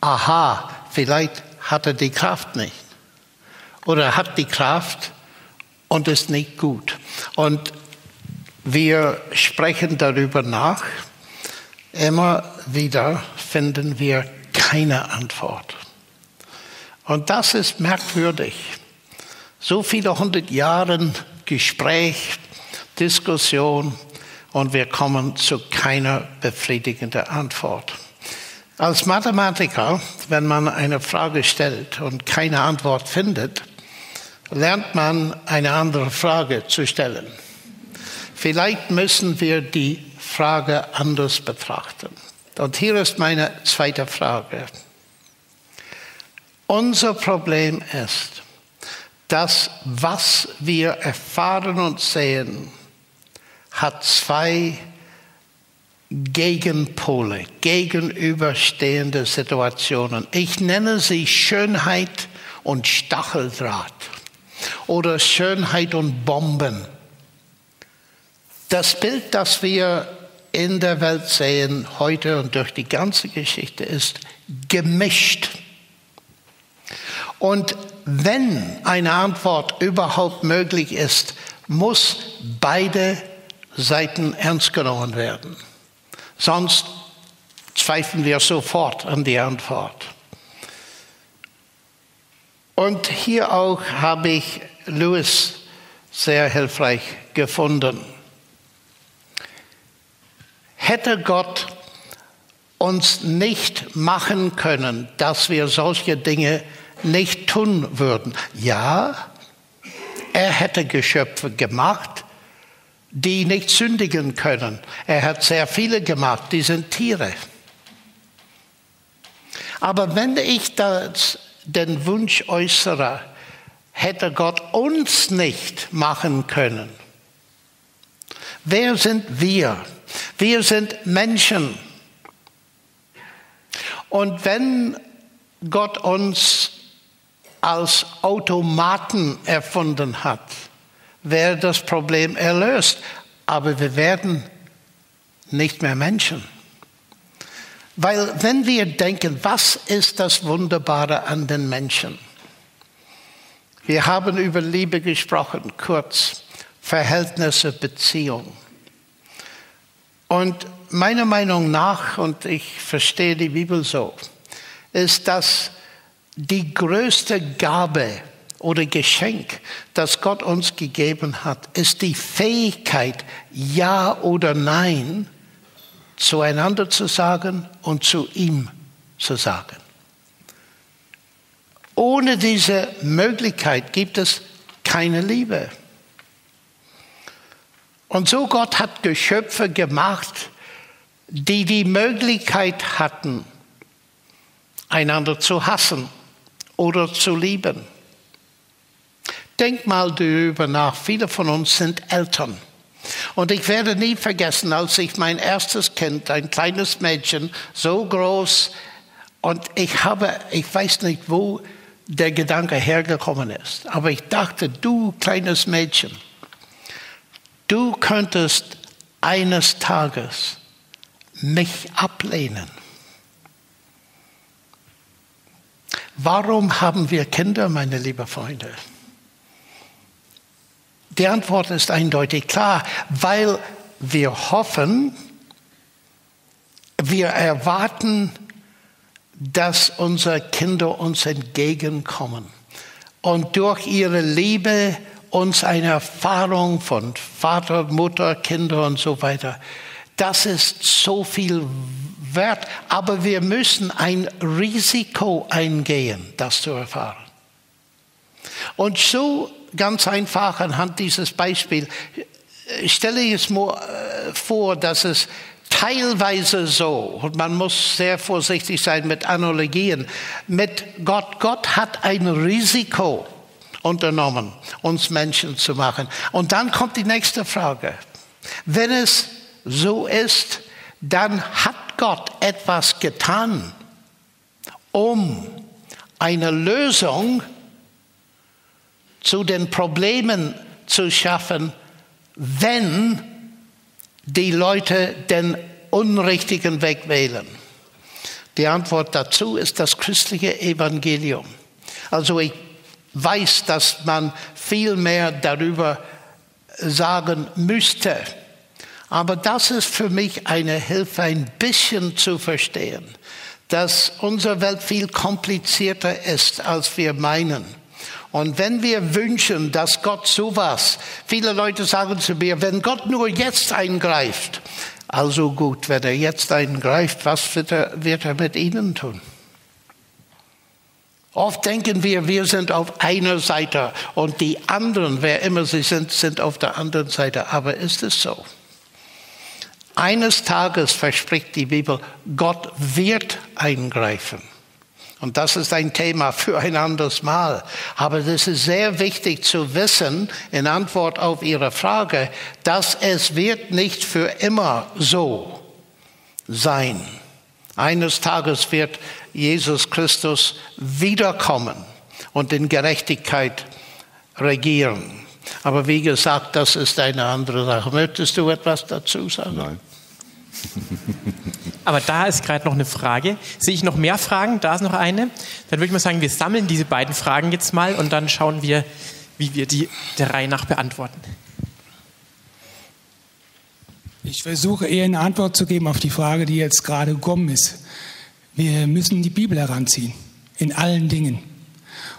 Aha, vielleicht hat er die Kraft nicht oder hat die Kraft und ist nicht gut. Und wir sprechen darüber nach. Immer wieder finden wir keine Antwort. Und das ist merkwürdig. So viele hundert Jahre Gespräch, Diskussion und wir kommen zu keiner befriedigenden Antwort. Als Mathematiker, wenn man eine Frage stellt und keine Antwort findet, lernt man eine andere Frage zu stellen. Vielleicht müssen wir die Frage anders betrachten. Und hier ist meine zweite Frage. Unser Problem ist, dass was wir erfahren und sehen, hat zwei Gegenpole, gegenüberstehende Situationen. Ich nenne sie Schönheit und Stacheldraht oder Schönheit und Bomben. Das Bild, das wir in der Welt sehen heute und durch die ganze Geschichte ist gemischt. Und wenn eine Antwort überhaupt möglich ist, muss beide Seiten ernst genommen werden. Sonst zweifeln wir sofort an die Antwort. Und hier auch habe ich Lewis sehr hilfreich gefunden. Hätte Gott uns nicht machen können, dass wir solche Dinge nicht tun würden. Ja, er hätte Geschöpfe gemacht, die nicht sündigen können. Er hat sehr viele gemacht, die sind Tiere. Aber wenn ich das den Wunsch äußere, hätte Gott uns nicht machen können. Wer sind wir? Wir sind Menschen. Und wenn Gott uns als Automaten erfunden hat, wäre das Problem erlöst. Aber wir werden nicht mehr Menschen. Weil wenn wir denken, was ist das Wunderbare an den Menschen? Wir haben über Liebe gesprochen, kurz, Verhältnisse, Beziehung. Und meiner Meinung nach, und ich verstehe die Bibel so, ist, dass die größte Gabe oder Geschenk, das Gott uns gegeben hat, ist die Fähigkeit, Ja oder Nein zueinander zu sagen und zu ihm zu sagen. Ohne diese Möglichkeit gibt es keine Liebe. Und so Gott hat Geschöpfe gemacht, die die Möglichkeit hatten, einander zu hassen oder zu lieben. Denk mal darüber nach, viele von uns sind Eltern. Und ich werde nie vergessen, als ich mein erstes Kind, ein kleines Mädchen, so groß, und ich habe, ich weiß nicht, wo der Gedanke hergekommen ist, aber ich dachte, du kleines Mädchen, du könntest eines Tages mich ablehnen. Warum haben wir Kinder, meine lieben Freunde? Die Antwort ist eindeutig klar, weil wir hoffen, wir erwarten, dass unsere Kinder uns entgegenkommen und durch ihre Liebe uns eine Erfahrung von Vater, Mutter, Kinder und so weiter. Das ist so viel wert, aber wir müssen ein Risiko eingehen, das zu erfahren. Und so ganz einfach anhand dieses Beispiels stelle ich es mir äh, vor, dass es teilweise so, und man muss sehr vorsichtig sein mit Analogien, mit Gott. Gott hat ein Risiko unternommen, uns Menschen zu machen. Und dann kommt die nächste Frage. Wenn es so ist, dann hat Gott etwas getan, um eine Lösung zu den Problemen zu schaffen, wenn die Leute den unrichtigen Weg wählen. Die Antwort dazu ist das christliche Evangelium. Also ich weiß, dass man viel mehr darüber sagen müsste. Aber das ist für mich eine Hilfe, ein bisschen zu verstehen, dass unsere Welt viel komplizierter ist, als wir meinen. Und wenn wir wünschen, dass Gott sowas, viele Leute sagen zu mir, wenn Gott nur jetzt eingreift, also gut, wenn er jetzt eingreift, was wird er, wird er mit ihnen tun? Oft denken wir, wir sind auf einer Seite und die anderen, wer immer sie sind, sind auf der anderen Seite. Aber ist es so? Eines Tages verspricht die Bibel, Gott wird eingreifen. Und das ist ein Thema für ein anderes Mal. Aber es ist sehr wichtig zu wissen, in Antwort auf Ihre Frage, dass es wird nicht für immer so sein. Eines Tages wird Jesus Christus wiederkommen und in Gerechtigkeit regieren. Aber wie gesagt, das ist eine andere Sache. Möchtest du etwas dazu sagen?
Nein.
Aber da ist gerade noch eine Frage. Sehe ich noch mehr Fragen? Da ist noch eine. Dann würde ich mal sagen, wir sammeln diese beiden Fragen jetzt mal und dann schauen wir, wie wir die der Reihe nach beantworten.
Ich versuche eher eine Antwort zu geben auf die Frage, die jetzt gerade gekommen ist. Wir müssen die Bibel heranziehen, in allen Dingen.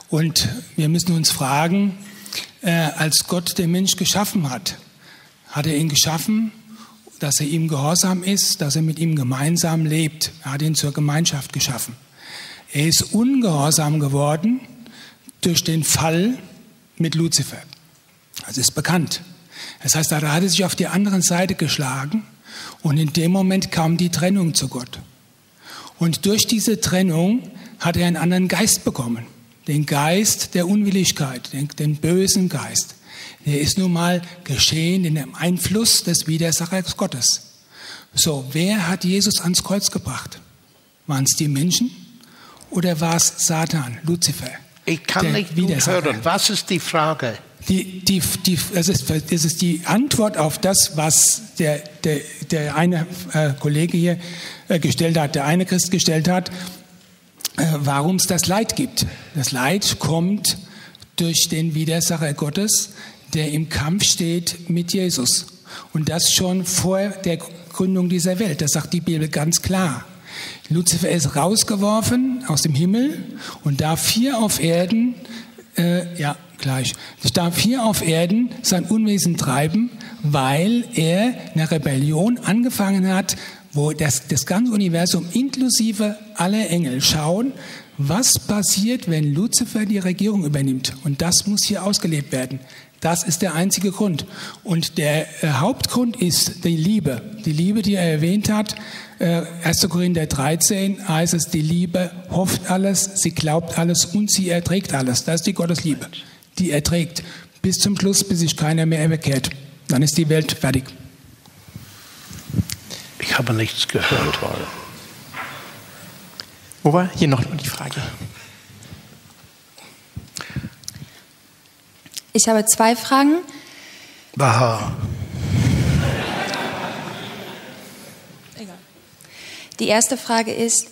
Und wir müssen uns fragen, äh, als Gott den Mensch geschaffen hat, hat er ihn geschaffen, dass er ihm gehorsam ist, dass er mit ihm gemeinsam lebt. Er hat ihn zur Gemeinschaft geschaffen. Er ist ungehorsam geworden durch den Fall mit Luzifer. Das ist bekannt. Das heißt, er sich auf die andere Seite geschlagen und in dem Moment kam die Trennung zu Gott. Und durch diese Trennung hat er einen anderen Geist bekommen. Den Geist der Unwilligkeit, den, den bösen Geist der ist nun mal geschehen in dem Einfluss des Widersachers Gottes. So, wer hat Jesus ans Kreuz gebracht? Waren es die Menschen oder war es Satan, Luzifer?
Ich kann nicht gut hören. Was ist die Frage?
Die, die, die, das, ist, das ist die Antwort auf das, was der, der, der eine äh, Kollege hier äh, gestellt hat, der eine Christ gestellt hat, äh, warum es das Leid gibt. Das Leid kommt durch den Widersacher Gottes, der im Kampf steht mit Jesus. Und das schon vor der Gründung dieser Welt. Das sagt die Bibel ganz klar. Luzifer ist rausgeworfen aus dem Himmel und darf hier auf Erden, äh, ja, gleich, darf hier auf Erden sein Unwesen treiben, weil er eine Rebellion angefangen hat, wo das, das ganze Universum inklusive aller Engel schauen, was passiert, wenn Luzifer die Regierung übernimmt. Und das muss hier ausgelebt werden. Das ist der einzige Grund. Und der äh, Hauptgrund ist die Liebe. Die Liebe, die er erwähnt hat. Äh, 1. Korinther 13 heißt es, die Liebe hofft alles, sie glaubt alles und sie erträgt alles. Das ist die Gottesliebe. Die erträgt bis zum Schluss, bis sich keiner mehr bekehrt. Dann ist die Welt fertig.
Ich habe nichts gehört.
Wo war hier noch die Frage?
Ich habe zwei Fragen.
Aha.
Die erste Frage ist,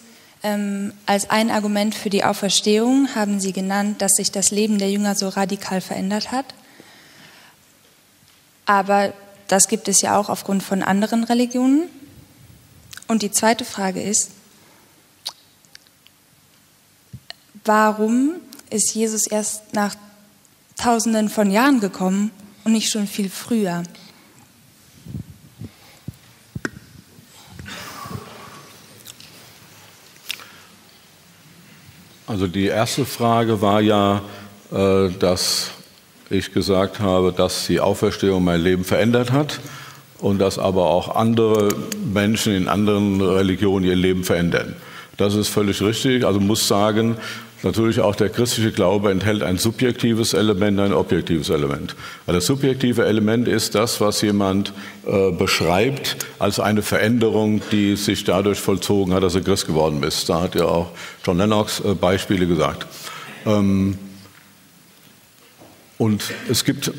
ähm, als ein Argument für die Auferstehung haben Sie genannt, dass sich das Leben der Jünger so radikal verändert hat. Aber das gibt es ja auch aufgrund von anderen Religionen. Und die zweite Frage ist, warum ist Jesus erst nach Tausenden von Jahren gekommen und nicht schon viel früher?
Also die erste Frage war ja, äh, dass ich gesagt habe, dass die Auferstehung mein Leben verändert hat und dass aber auch andere Menschen in anderen Religionen ihr Leben verändern. Das ist völlig richtig. Also muss sagen, natürlich auch der christliche Glaube enthält ein subjektives Element, ein objektives Element. Das subjektive Element ist das, was jemand äh, beschreibt als eine Veränderung, die sich dadurch vollzogen hat, dass er Christ geworden ist. Da hat ja auch John Lennox äh, Beispiele gesagt. Ähm, und es gibt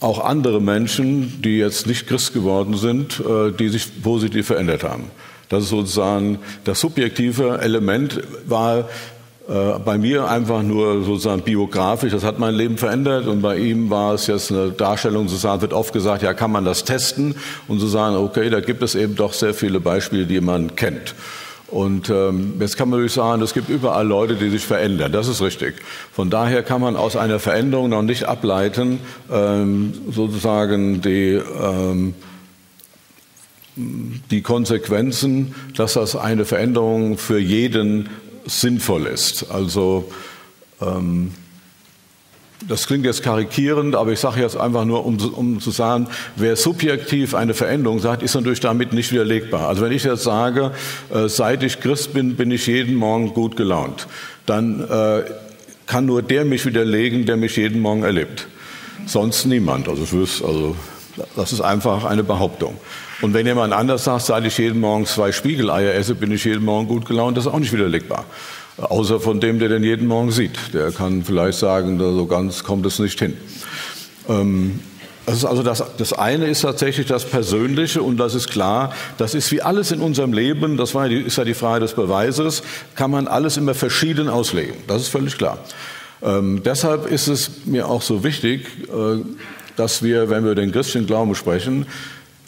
auch andere Menschen, die jetzt nicht Christ geworden sind, äh, die sich positiv verändert haben. Das ist sozusagen das subjektive Element war bei mir einfach nur sozusagen biografisch, das hat mein Leben verändert und bei ihm war es jetzt eine Darstellung, sozusagen wird oft gesagt, ja, kann man das testen und so sagen, okay, da gibt es eben doch sehr viele Beispiele, die man kennt. Und ähm, jetzt kann man natürlich sagen, es gibt überall Leute, die sich verändern. Das ist richtig. Von daher kann man aus einer Veränderung noch nicht ableiten, ähm, sozusagen die, ähm, die Konsequenzen, dass das eine Veränderung für jeden sinnvoll ist. Also ähm, das klingt jetzt karikierend, aber ich sage jetzt einfach nur, um, um, zu sagen, wer subjektiv eine Veränderung sagt, ist natürlich damit nicht widerlegbar. Also wenn ich jetzt sage, äh, seit ich Christ bin, bin ich jeden Morgen gut gelaunt, dann äh, kann nur der mich widerlegen, der mich jeden Morgen erlebt. Sonst niemand. Also, also das ist einfach eine Behauptung. Und wenn jemand anders sagt, seit ich jeden Morgen zwei Spiegeleier esse, bin ich jeden Morgen gut gelaunt, das ist auch nicht widerlegbar. Außer von dem, der den jeden Morgen sieht. Der kann vielleicht sagen, so ganz kommt es nicht hin. Ähm, das, ist also das, das eine ist tatsächlich das Persönliche und das ist klar, das ist wie alles in unserem Leben, das war, ist ja die Frage des Beweises, kann man alles immer verschieden auslegen. Das ist völlig klar. Ähm, deshalb ist es mir auch so wichtig, äh, dass wir, wenn wir den christlichen Glauben sprechen,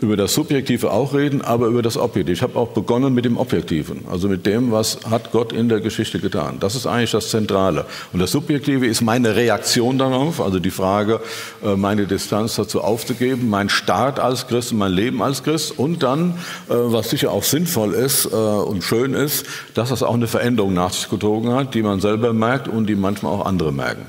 über das Subjektive auch reden, aber über das Objektive. Ich habe auch begonnen mit dem Objektiven, also mit dem, was hat Gott in der Geschichte getan. Das ist eigentlich das Zentrale. Und das Subjektive ist meine Reaktion darauf, also die Frage, äh, meine Distanz dazu aufzugeben, mein Start als Christ, mein Leben als Christ und dann, äh, was sicher auch sinnvoll ist äh, und schön ist, dass das auch eine Veränderung nach sich gezogen hat, die man selber merkt und die manchmal auch andere merken.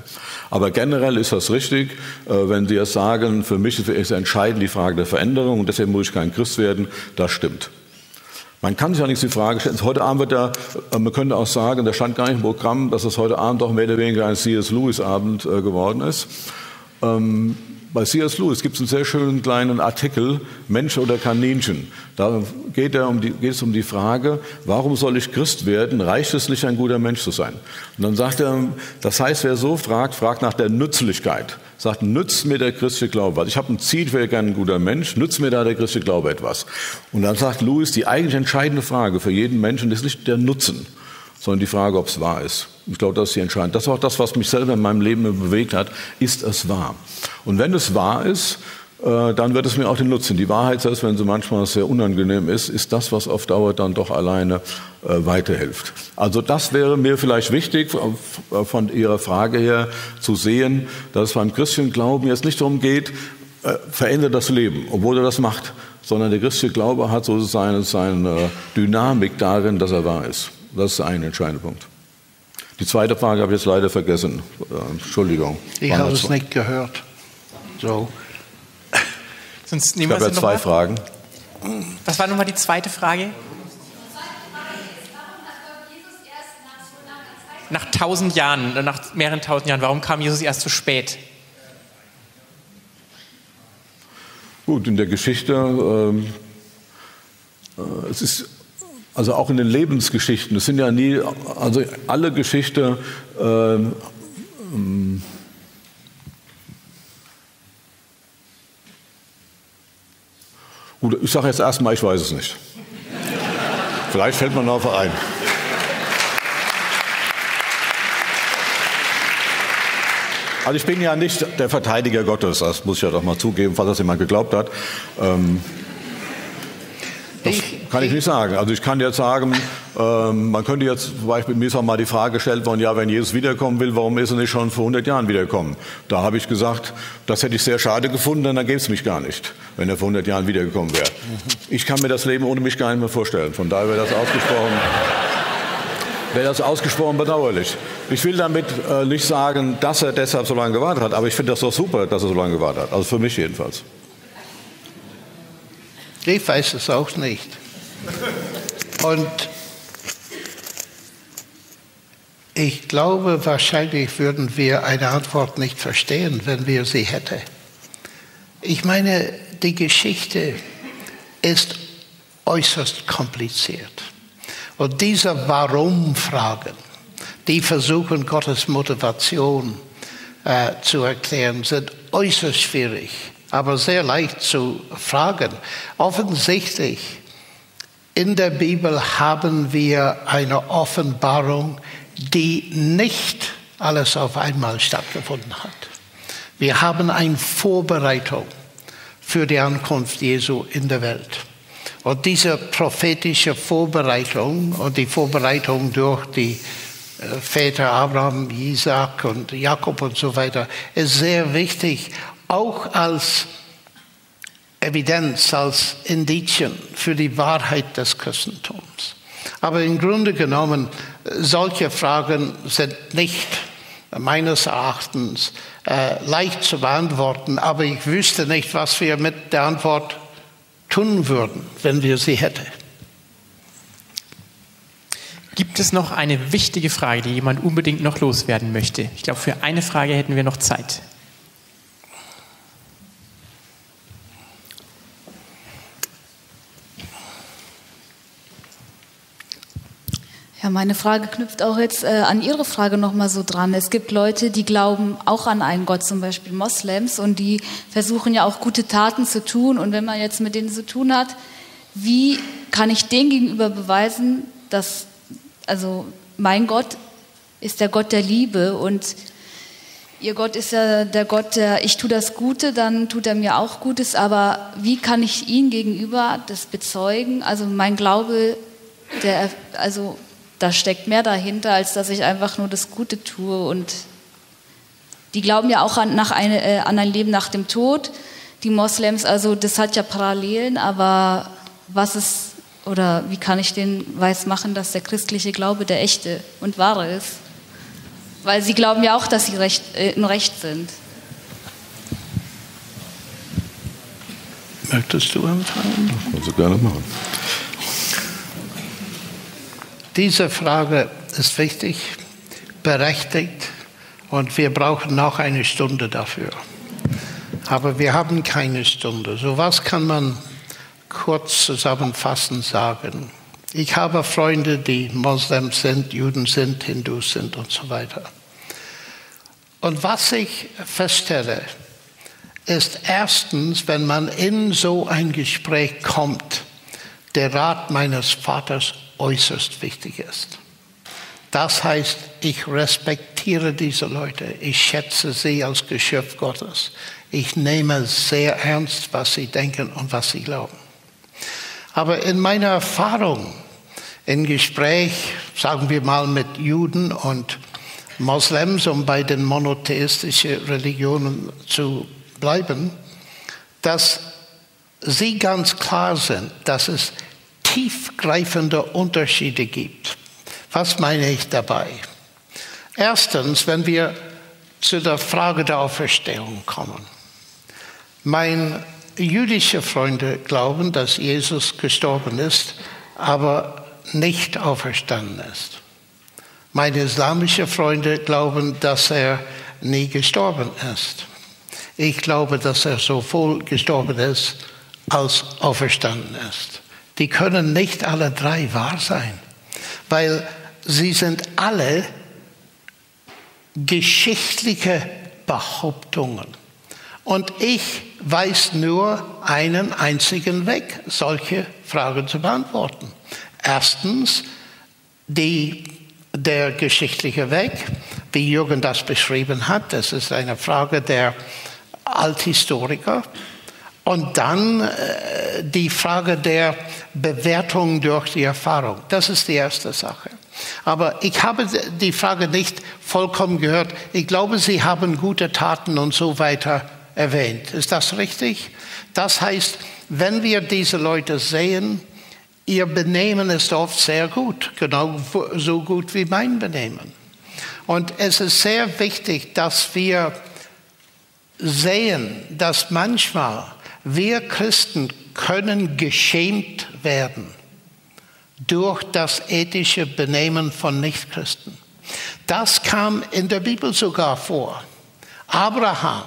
Aber generell ist das richtig, wenn Sie jetzt sagen, für mich ist entscheidend die Frage der Veränderung und deswegen muss ich kein Christ werden, das stimmt. Man kann sich allerdings die Frage stellen, heute Abend wird ja, äh, man könnte auch sagen, da stand gar nicht im Programm, dass es heute Abend doch mehr oder weniger ein C.S. Lewis Abend äh, geworden ist. Ähm, bei C.S. Lewis gibt es einen sehr schönen kleinen Artikel, Mensch oder Kaninchen. Da geht, er um die, geht es um die Frage, warum soll ich Christ werden? Reicht es nicht, ein guter Mensch zu sein? Und dann sagt er, das heißt, wer so fragt, fragt nach der Nützlichkeit. Sagt, nützt mir der christliche Glaube was? Ich habe ein Ziel, ich wäre gerne ein guter Mensch, nützt mir da der christliche Glaube etwas? Und dann sagt Lewis, die eigentlich entscheidende Frage für jeden Menschen ist nicht der Nutzen, sondern die Frage, ob es wahr ist. Ich glaube, das ist die entscheidende. Das ist auch das, was mich selber in meinem Leben bewegt hat. Ist es wahr? Und wenn es wahr ist, äh, dann wird es mir auch den Nutzen. Die Wahrheit, selbst wenn sie manchmal sehr unangenehm ist, ist das, was auf Dauer dann doch alleine äh, weiterhilft. Also das wäre mir vielleicht wichtig, von Ihrer Frage her zu sehen, dass es beim christlichen Glauben jetzt nicht darum geht, äh, verändert das Leben, obwohl er das macht, sondern der christliche Glaube hat so seine, seine Dynamik darin, dass er wahr ist. Das ist ein entscheidender Punkt. Die zweite Frage habe ich jetzt leider vergessen. Entschuldigung.
Ich habe es nicht gehört. So.
Sonst nehmen
ich habe ja zwei Fragen.
Was war nochmal die zweite Frage? Nach tausend Jahren, nach mehreren tausend Jahren, warum kam Jesus erst zu spät?
Gut, in der Geschichte, ähm, äh, es ist also auch in den Lebensgeschichten, es sind ja nie, also alle Geschichte, ähm, ähm, Gut, ich sage jetzt erstmal, ich weiß es nicht. Vielleicht fällt man darauf ein. Also ich bin ja nicht der Verteidiger Gottes, das muss ich ja doch mal zugeben, falls das jemand geglaubt hat. Ähm, das kann ich nicht sagen. Also ich kann jetzt sagen, Ähm, man könnte jetzt zum Beispiel, mir ist auch mal die Frage gestellt worden, ja, wenn Jesus wiederkommen will, warum ist er nicht schon vor 100 Jahren wiedergekommen? Da habe ich gesagt, das hätte ich sehr schade gefunden, denn dann gäbe es mich gar nicht, wenn er vor 100 Jahren wiedergekommen wäre. Ich kann mir das Leben ohne mich gar nicht mehr vorstellen. Von daher wäre das ausgesprochen, wäre das ausgesprochen bedauerlich. Ich will damit äh, nicht sagen, dass er deshalb so lange gewartet hat, aber ich finde das doch super, dass er so lange gewartet hat. Also für mich jedenfalls.
Ich weiß es auch nicht. [laughs] Und ich glaube, wahrscheinlich würden wir eine Antwort nicht verstehen, wenn wir sie hätten. Ich meine, die Geschichte ist äußerst kompliziert. Und diese Warum-Fragen, die versuchen, Gottes Motivation äh, zu erklären, sind äußerst schwierig, aber sehr leicht zu fragen. Offensichtlich, in der Bibel haben wir eine Offenbarung, die nicht alles auf einmal stattgefunden hat. Wir haben eine Vorbereitung für die Ankunft Jesu in der Welt. Und diese prophetische Vorbereitung und die Vorbereitung durch die äh, Väter Abraham, Isaac und Jakob und so weiter ist sehr wichtig, auch als Evidenz, als Indizien für die Wahrheit des Christentums. Aber im Grunde genommen, solche Fragen sind nicht meines Erachtens äh, leicht zu beantworten, aber ich wüsste nicht, was wir mit der Antwort tun würden, wenn wir sie hätten.
Gibt es noch eine wichtige Frage, die jemand unbedingt noch loswerden möchte? Ich glaube, für eine Frage hätten wir noch Zeit.
Ja, meine Frage knüpft auch jetzt äh, an Ihre Frage nochmal so dran. Es gibt Leute, die glauben auch an einen Gott, zum Beispiel Moslems, und die versuchen ja auch gute Taten zu tun. Und wenn man jetzt mit denen zu tun hat, wie kann ich denen gegenüber beweisen, dass, also mein Gott ist der Gott der Liebe und Ihr Gott ist ja der Gott, der, ich tue das Gute, dann tut er mir auch Gutes, aber wie kann ich ihn gegenüber das bezeugen? Also mein Glaube, der, also da steckt mehr dahinter, als dass ich einfach nur das Gute tue. Und die glauben ja auch an, nach eine, äh, an ein Leben nach dem Tod. Die Moslems, also das hat ja Parallelen, aber was ist oder wie kann ich den weiß machen, dass der christliche Glaube der echte und wahre ist? Weil sie glauben ja auch, dass sie recht, äh, im Recht sind.
Möchtest du anfangen?
Kannst du gerne machen.
Diese Frage ist wichtig, berechtigt und wir brauchen noch eine Stunde dafür. Aber wir haben keine Stunde. So was kann man kurz zusammenfassend sagen. Ich habe Freunde, die Moslems sind, Juden sind, Hindus sind und so weiter. Und was ich feststelle, ist erstens, wenn man in so ein Gespräch kommt, der Rat meines Vaters äußerst wichtig ist. Das heißt, ich respektiere diese Leute, ich schätze sie als Geschöpf Gottes. Ich nehme sehr ernst, was sie denken und was sie glauben. Aber in meiner Erfahrung, im Gespräch, sagen wir mal mit Juden und Moslems, um bei den monotheistischen Religionen zu bleiben, dass sie ganz klar sind, dass es tiefgreifende Unterschiede gibt. Was meine ich dabei? Erstens, wenn wir zu der Frage der Auferstehung kommen. Meine jüdische Freunde glauben, dass Jesus gestorben ist, aber nicht auferstanden ist. Meine islamischen Freunde glauben, dass er nie gestorben ist. Ich glaube, dass er sowohl gestorben ist als auferstanden ist die können nicht alle drei wahr sein, weil sie sind alle geschichtliche Behauptungen. Und ich weiß nur einen einzigen Weg, solche Fragen zu beantworten. Erstens, die, der geschichtliche Weg, wie Jürgen das beschrieben hat, das ist eine Frage der Althistoriker. Und dann äh, die Frage der Bewertung durch die Erfahrung. Das ist die erste Sache. Aber ich habe die Frage nicht vollkommen gehört. Ich glaube, Sie haben gute Taten und so weiter erwähnt. Ist das richtig? Das heißt, wenn wir diese Leute sehen, ihr Benehmen ist oft sehr gut, genau so gut wie mein Benehmen. Und es ist sehr wichtig, dass wir sehen, dass manchmal wir Christen können geschämt werden durch das ethische Benehmen von Nichtchristen. Das kam in der Bibel sogar vor. Abraham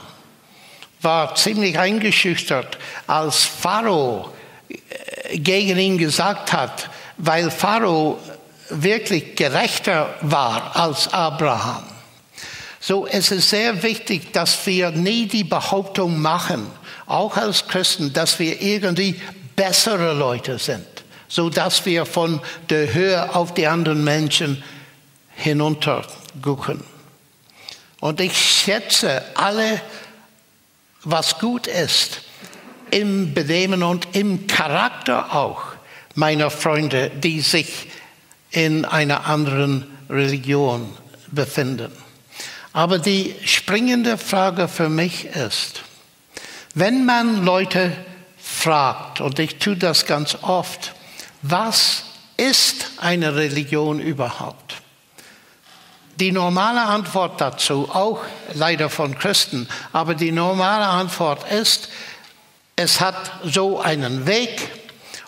war ziemlich eingeschüchtert, als Pharao äh, gegen ihn gesagt hat, weil Pharao wirklich gerechter war als Abraham. So, es ist sehr wichtig, dass wir nie die Behauptung machen, auch als Christen, dass wir irgendwie bessere Leute sind, so dass wir von der Höhe auf die anderen Menschen hinunter gucken. Und ich schätze alle was gut ist, im Benehmen und im Charakter auch meiner Freunde, die sich in einer anderen Religion befinden. Aber die springende Frage für mich ist, wenn man Leute fragt, und ich tue das ganz oft, was ist eine Religion überhaupt? Die normale Antwort dazu, auch leider von Christen, aber die normale Antwort ist, es hat so einen Weg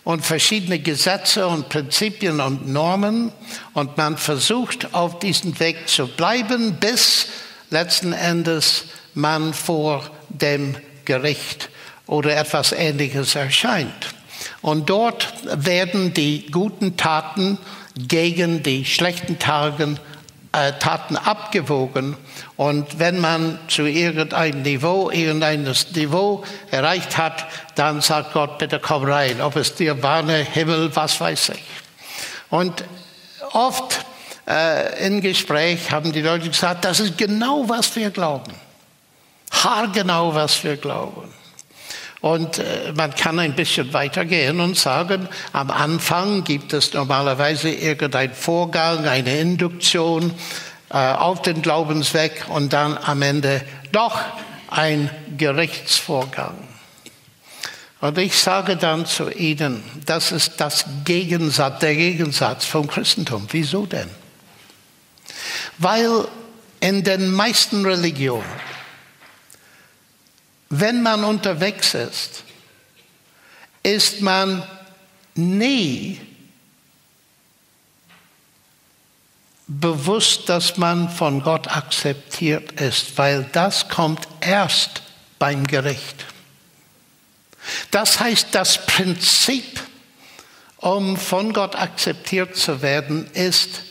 und verschiedene Gesetze und Prinzipien und Normen und man versucht auf diesem Weg zu bleiben, bis letzten Endes man vor dem Gericht oder etwas Ähnliches erscheint. Und dort werden die guten Taten gegen die schlechten Taten äh, Taten abgewogen. Und wenn man zu irgendeinem Niveau, irgendeines Niveau erreicht hat, dann sagt Gott, bitte komm rein, ob es dir Bahne, Himmel, was weiß ich. Und oft äh, im Gespräch haben die Leute gesagt, das ist genau, was wir glauben. Haargenau, was wir glauben. Und äh, man kann ein bisschen weitergehen und sagen, am Anfang gibt es normalerweise irgendeinen Vorgang, eine Induktion äh, auf den Glaubensweg und dann am Ende doch ein Gerichtsvorgang. Und ich sage dann zu Ihnen, das ist das Gegensatz, der Gegensatz vom Christentum. Wieso denn? Weil in den meisten Religionen wenn man unterwegs ist, ist man nie bewusst, dass man von Gott akzeptiert ist, weil das kommt erst beim Gericht. Das heißt, das Prinzip, um von Gott akzeptiert zu werden, ist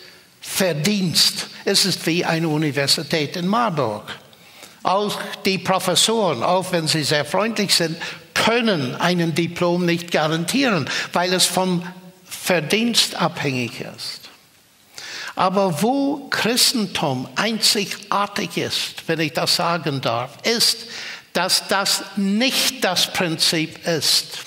Verdienst. Es ist wie eine Universität in Marburg. Auch die Professoren, auch wenn sie sehr freundlich sind, können einen Diplom nicht garantieren, weil es vom Verdienst abhängig ist. Aber wo Christentum einzigartig ist, wenn ich das sagen darf, ist, dass das nicht das Prinzip ist.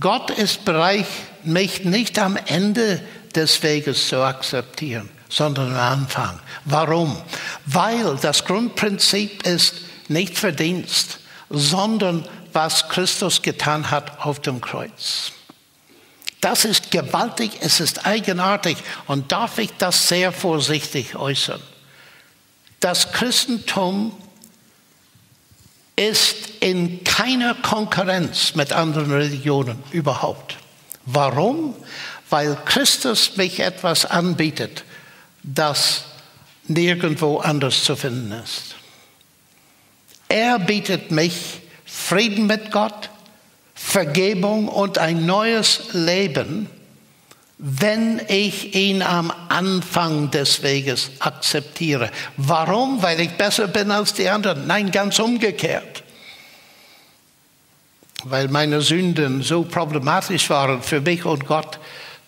Gott ist bereit, mich nicht am Ende des Weges zu akzeptieren sondern am Anfang. Warum? Weil das Grundprinzip ist nicht Verdienst, sondern was Christus getan hat auf dem Kreuz. Das ist gewaltig, es ist eigenartig und darf ich das sehr vorsichtig äußern. Das Christentum ist in keiner Konkurrenz mit anderen Religionen überhaupt. Warum? Weil Christus mich etwas anbietet, das nirgendwo anders zu finden ist. Er bietet mich Frieden mit Gott, Vergebung und ein neues Leben, wenn ich ihn am Anfang des Weges akzeptiere. Warum? Weil ich besser bin als die anderen? Nein, ganz umgekehrt. Weil meine Sünden so problematisch waren für mich und Gott,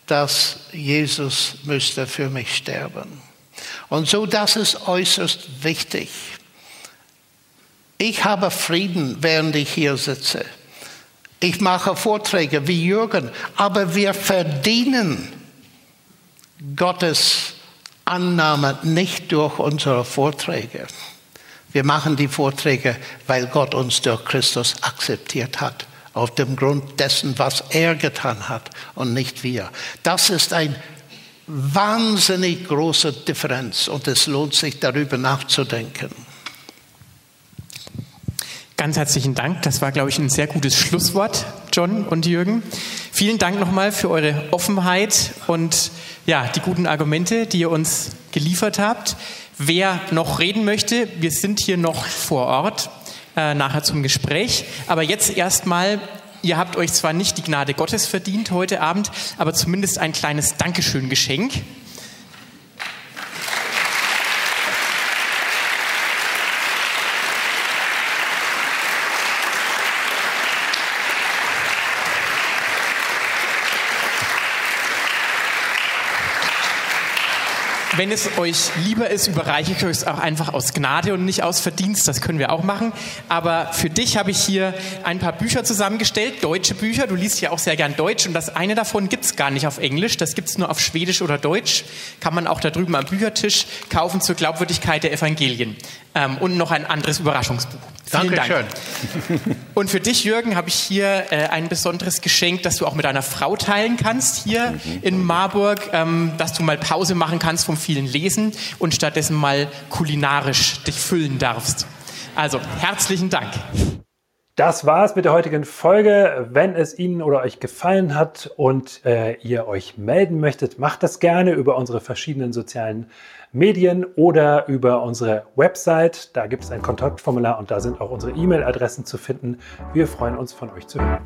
dass Jesus müsste für mich sterben. Und so, das ist äußerst wichtig. Ich habe Frieden, während ich hier sitze. Ich mache Vorträge wie Jürgen, aber wir verdienen Gottes Annahme nicht durch unsere Vorträge. Wir machen die Vorträge, weil Gott uns durch Christus akzeptiert hat, auf dem Grund dessen, was er getan hat und nicht wir. Das ist eine wahnsinnig große Differenz und es lohnt sich darüber nachzudenken.
Ganz herzlichen Dank. Das war, glaube ich, ein sehr gutes Schlusswort, John und Jürgen. Vielen Dank nochmal für eure Offenheit und ja, die guten Argumente, die ihr uns geliefert habt. Wer noch reden möchte, wir sind hier noch vor Ort, äh, nachher zum Gespräch. Aber jetzt erstmal, ihr habt euch zwar nicht die Gnade Gottes verdient heute Abend, aber zumindest ein kleines Dankeschön-Geschenk. Wenn es euch lieber ist, überreiche ich euch es auch einfach aus Gnade und nicht aus Verdienst. Das können wir auch machen. Aber für dich habe ich hier ein paar Bücher zusammengestellt, deutsche Bücher. Du liest ja auch sehr gern Deutsch und das eine davon gibt es gar nicht auf Englisch. Das gibt es nur auf Schwedisch oder Deutsch. Kann man auch da drüben am Büchertisch kaufen zur Glaubwürdigkeit der Evangelien. Ähm, und noch ein anderes Überraschungsbuch. Vielen
Dankeschön.
Dank. [laughs] Und für dich, Jürgen, habe ich hier äh, ein besonderes Geschenk, das du auch mit deiner Frau teilen kannst hier mhm. in Marburg, ähm, dass du mal Pause machen kannst vom vielen Lesen und stattdessen mal kulinarisch dich füllen darfst. Also herzlichen Dank.
Das war's mit der heutigen Folge. Wenn es Ihnen oder euch gefallen hat und äh, ihr euch melden möchtet, macht das gerne über unsere verschiedenen sozialen Medien oder über unsere Website. Da gibt es ein Kontaktformular und da sind auch unsere E-Mail-Adressen zu finden. Wir freuen uns von euch zu hören.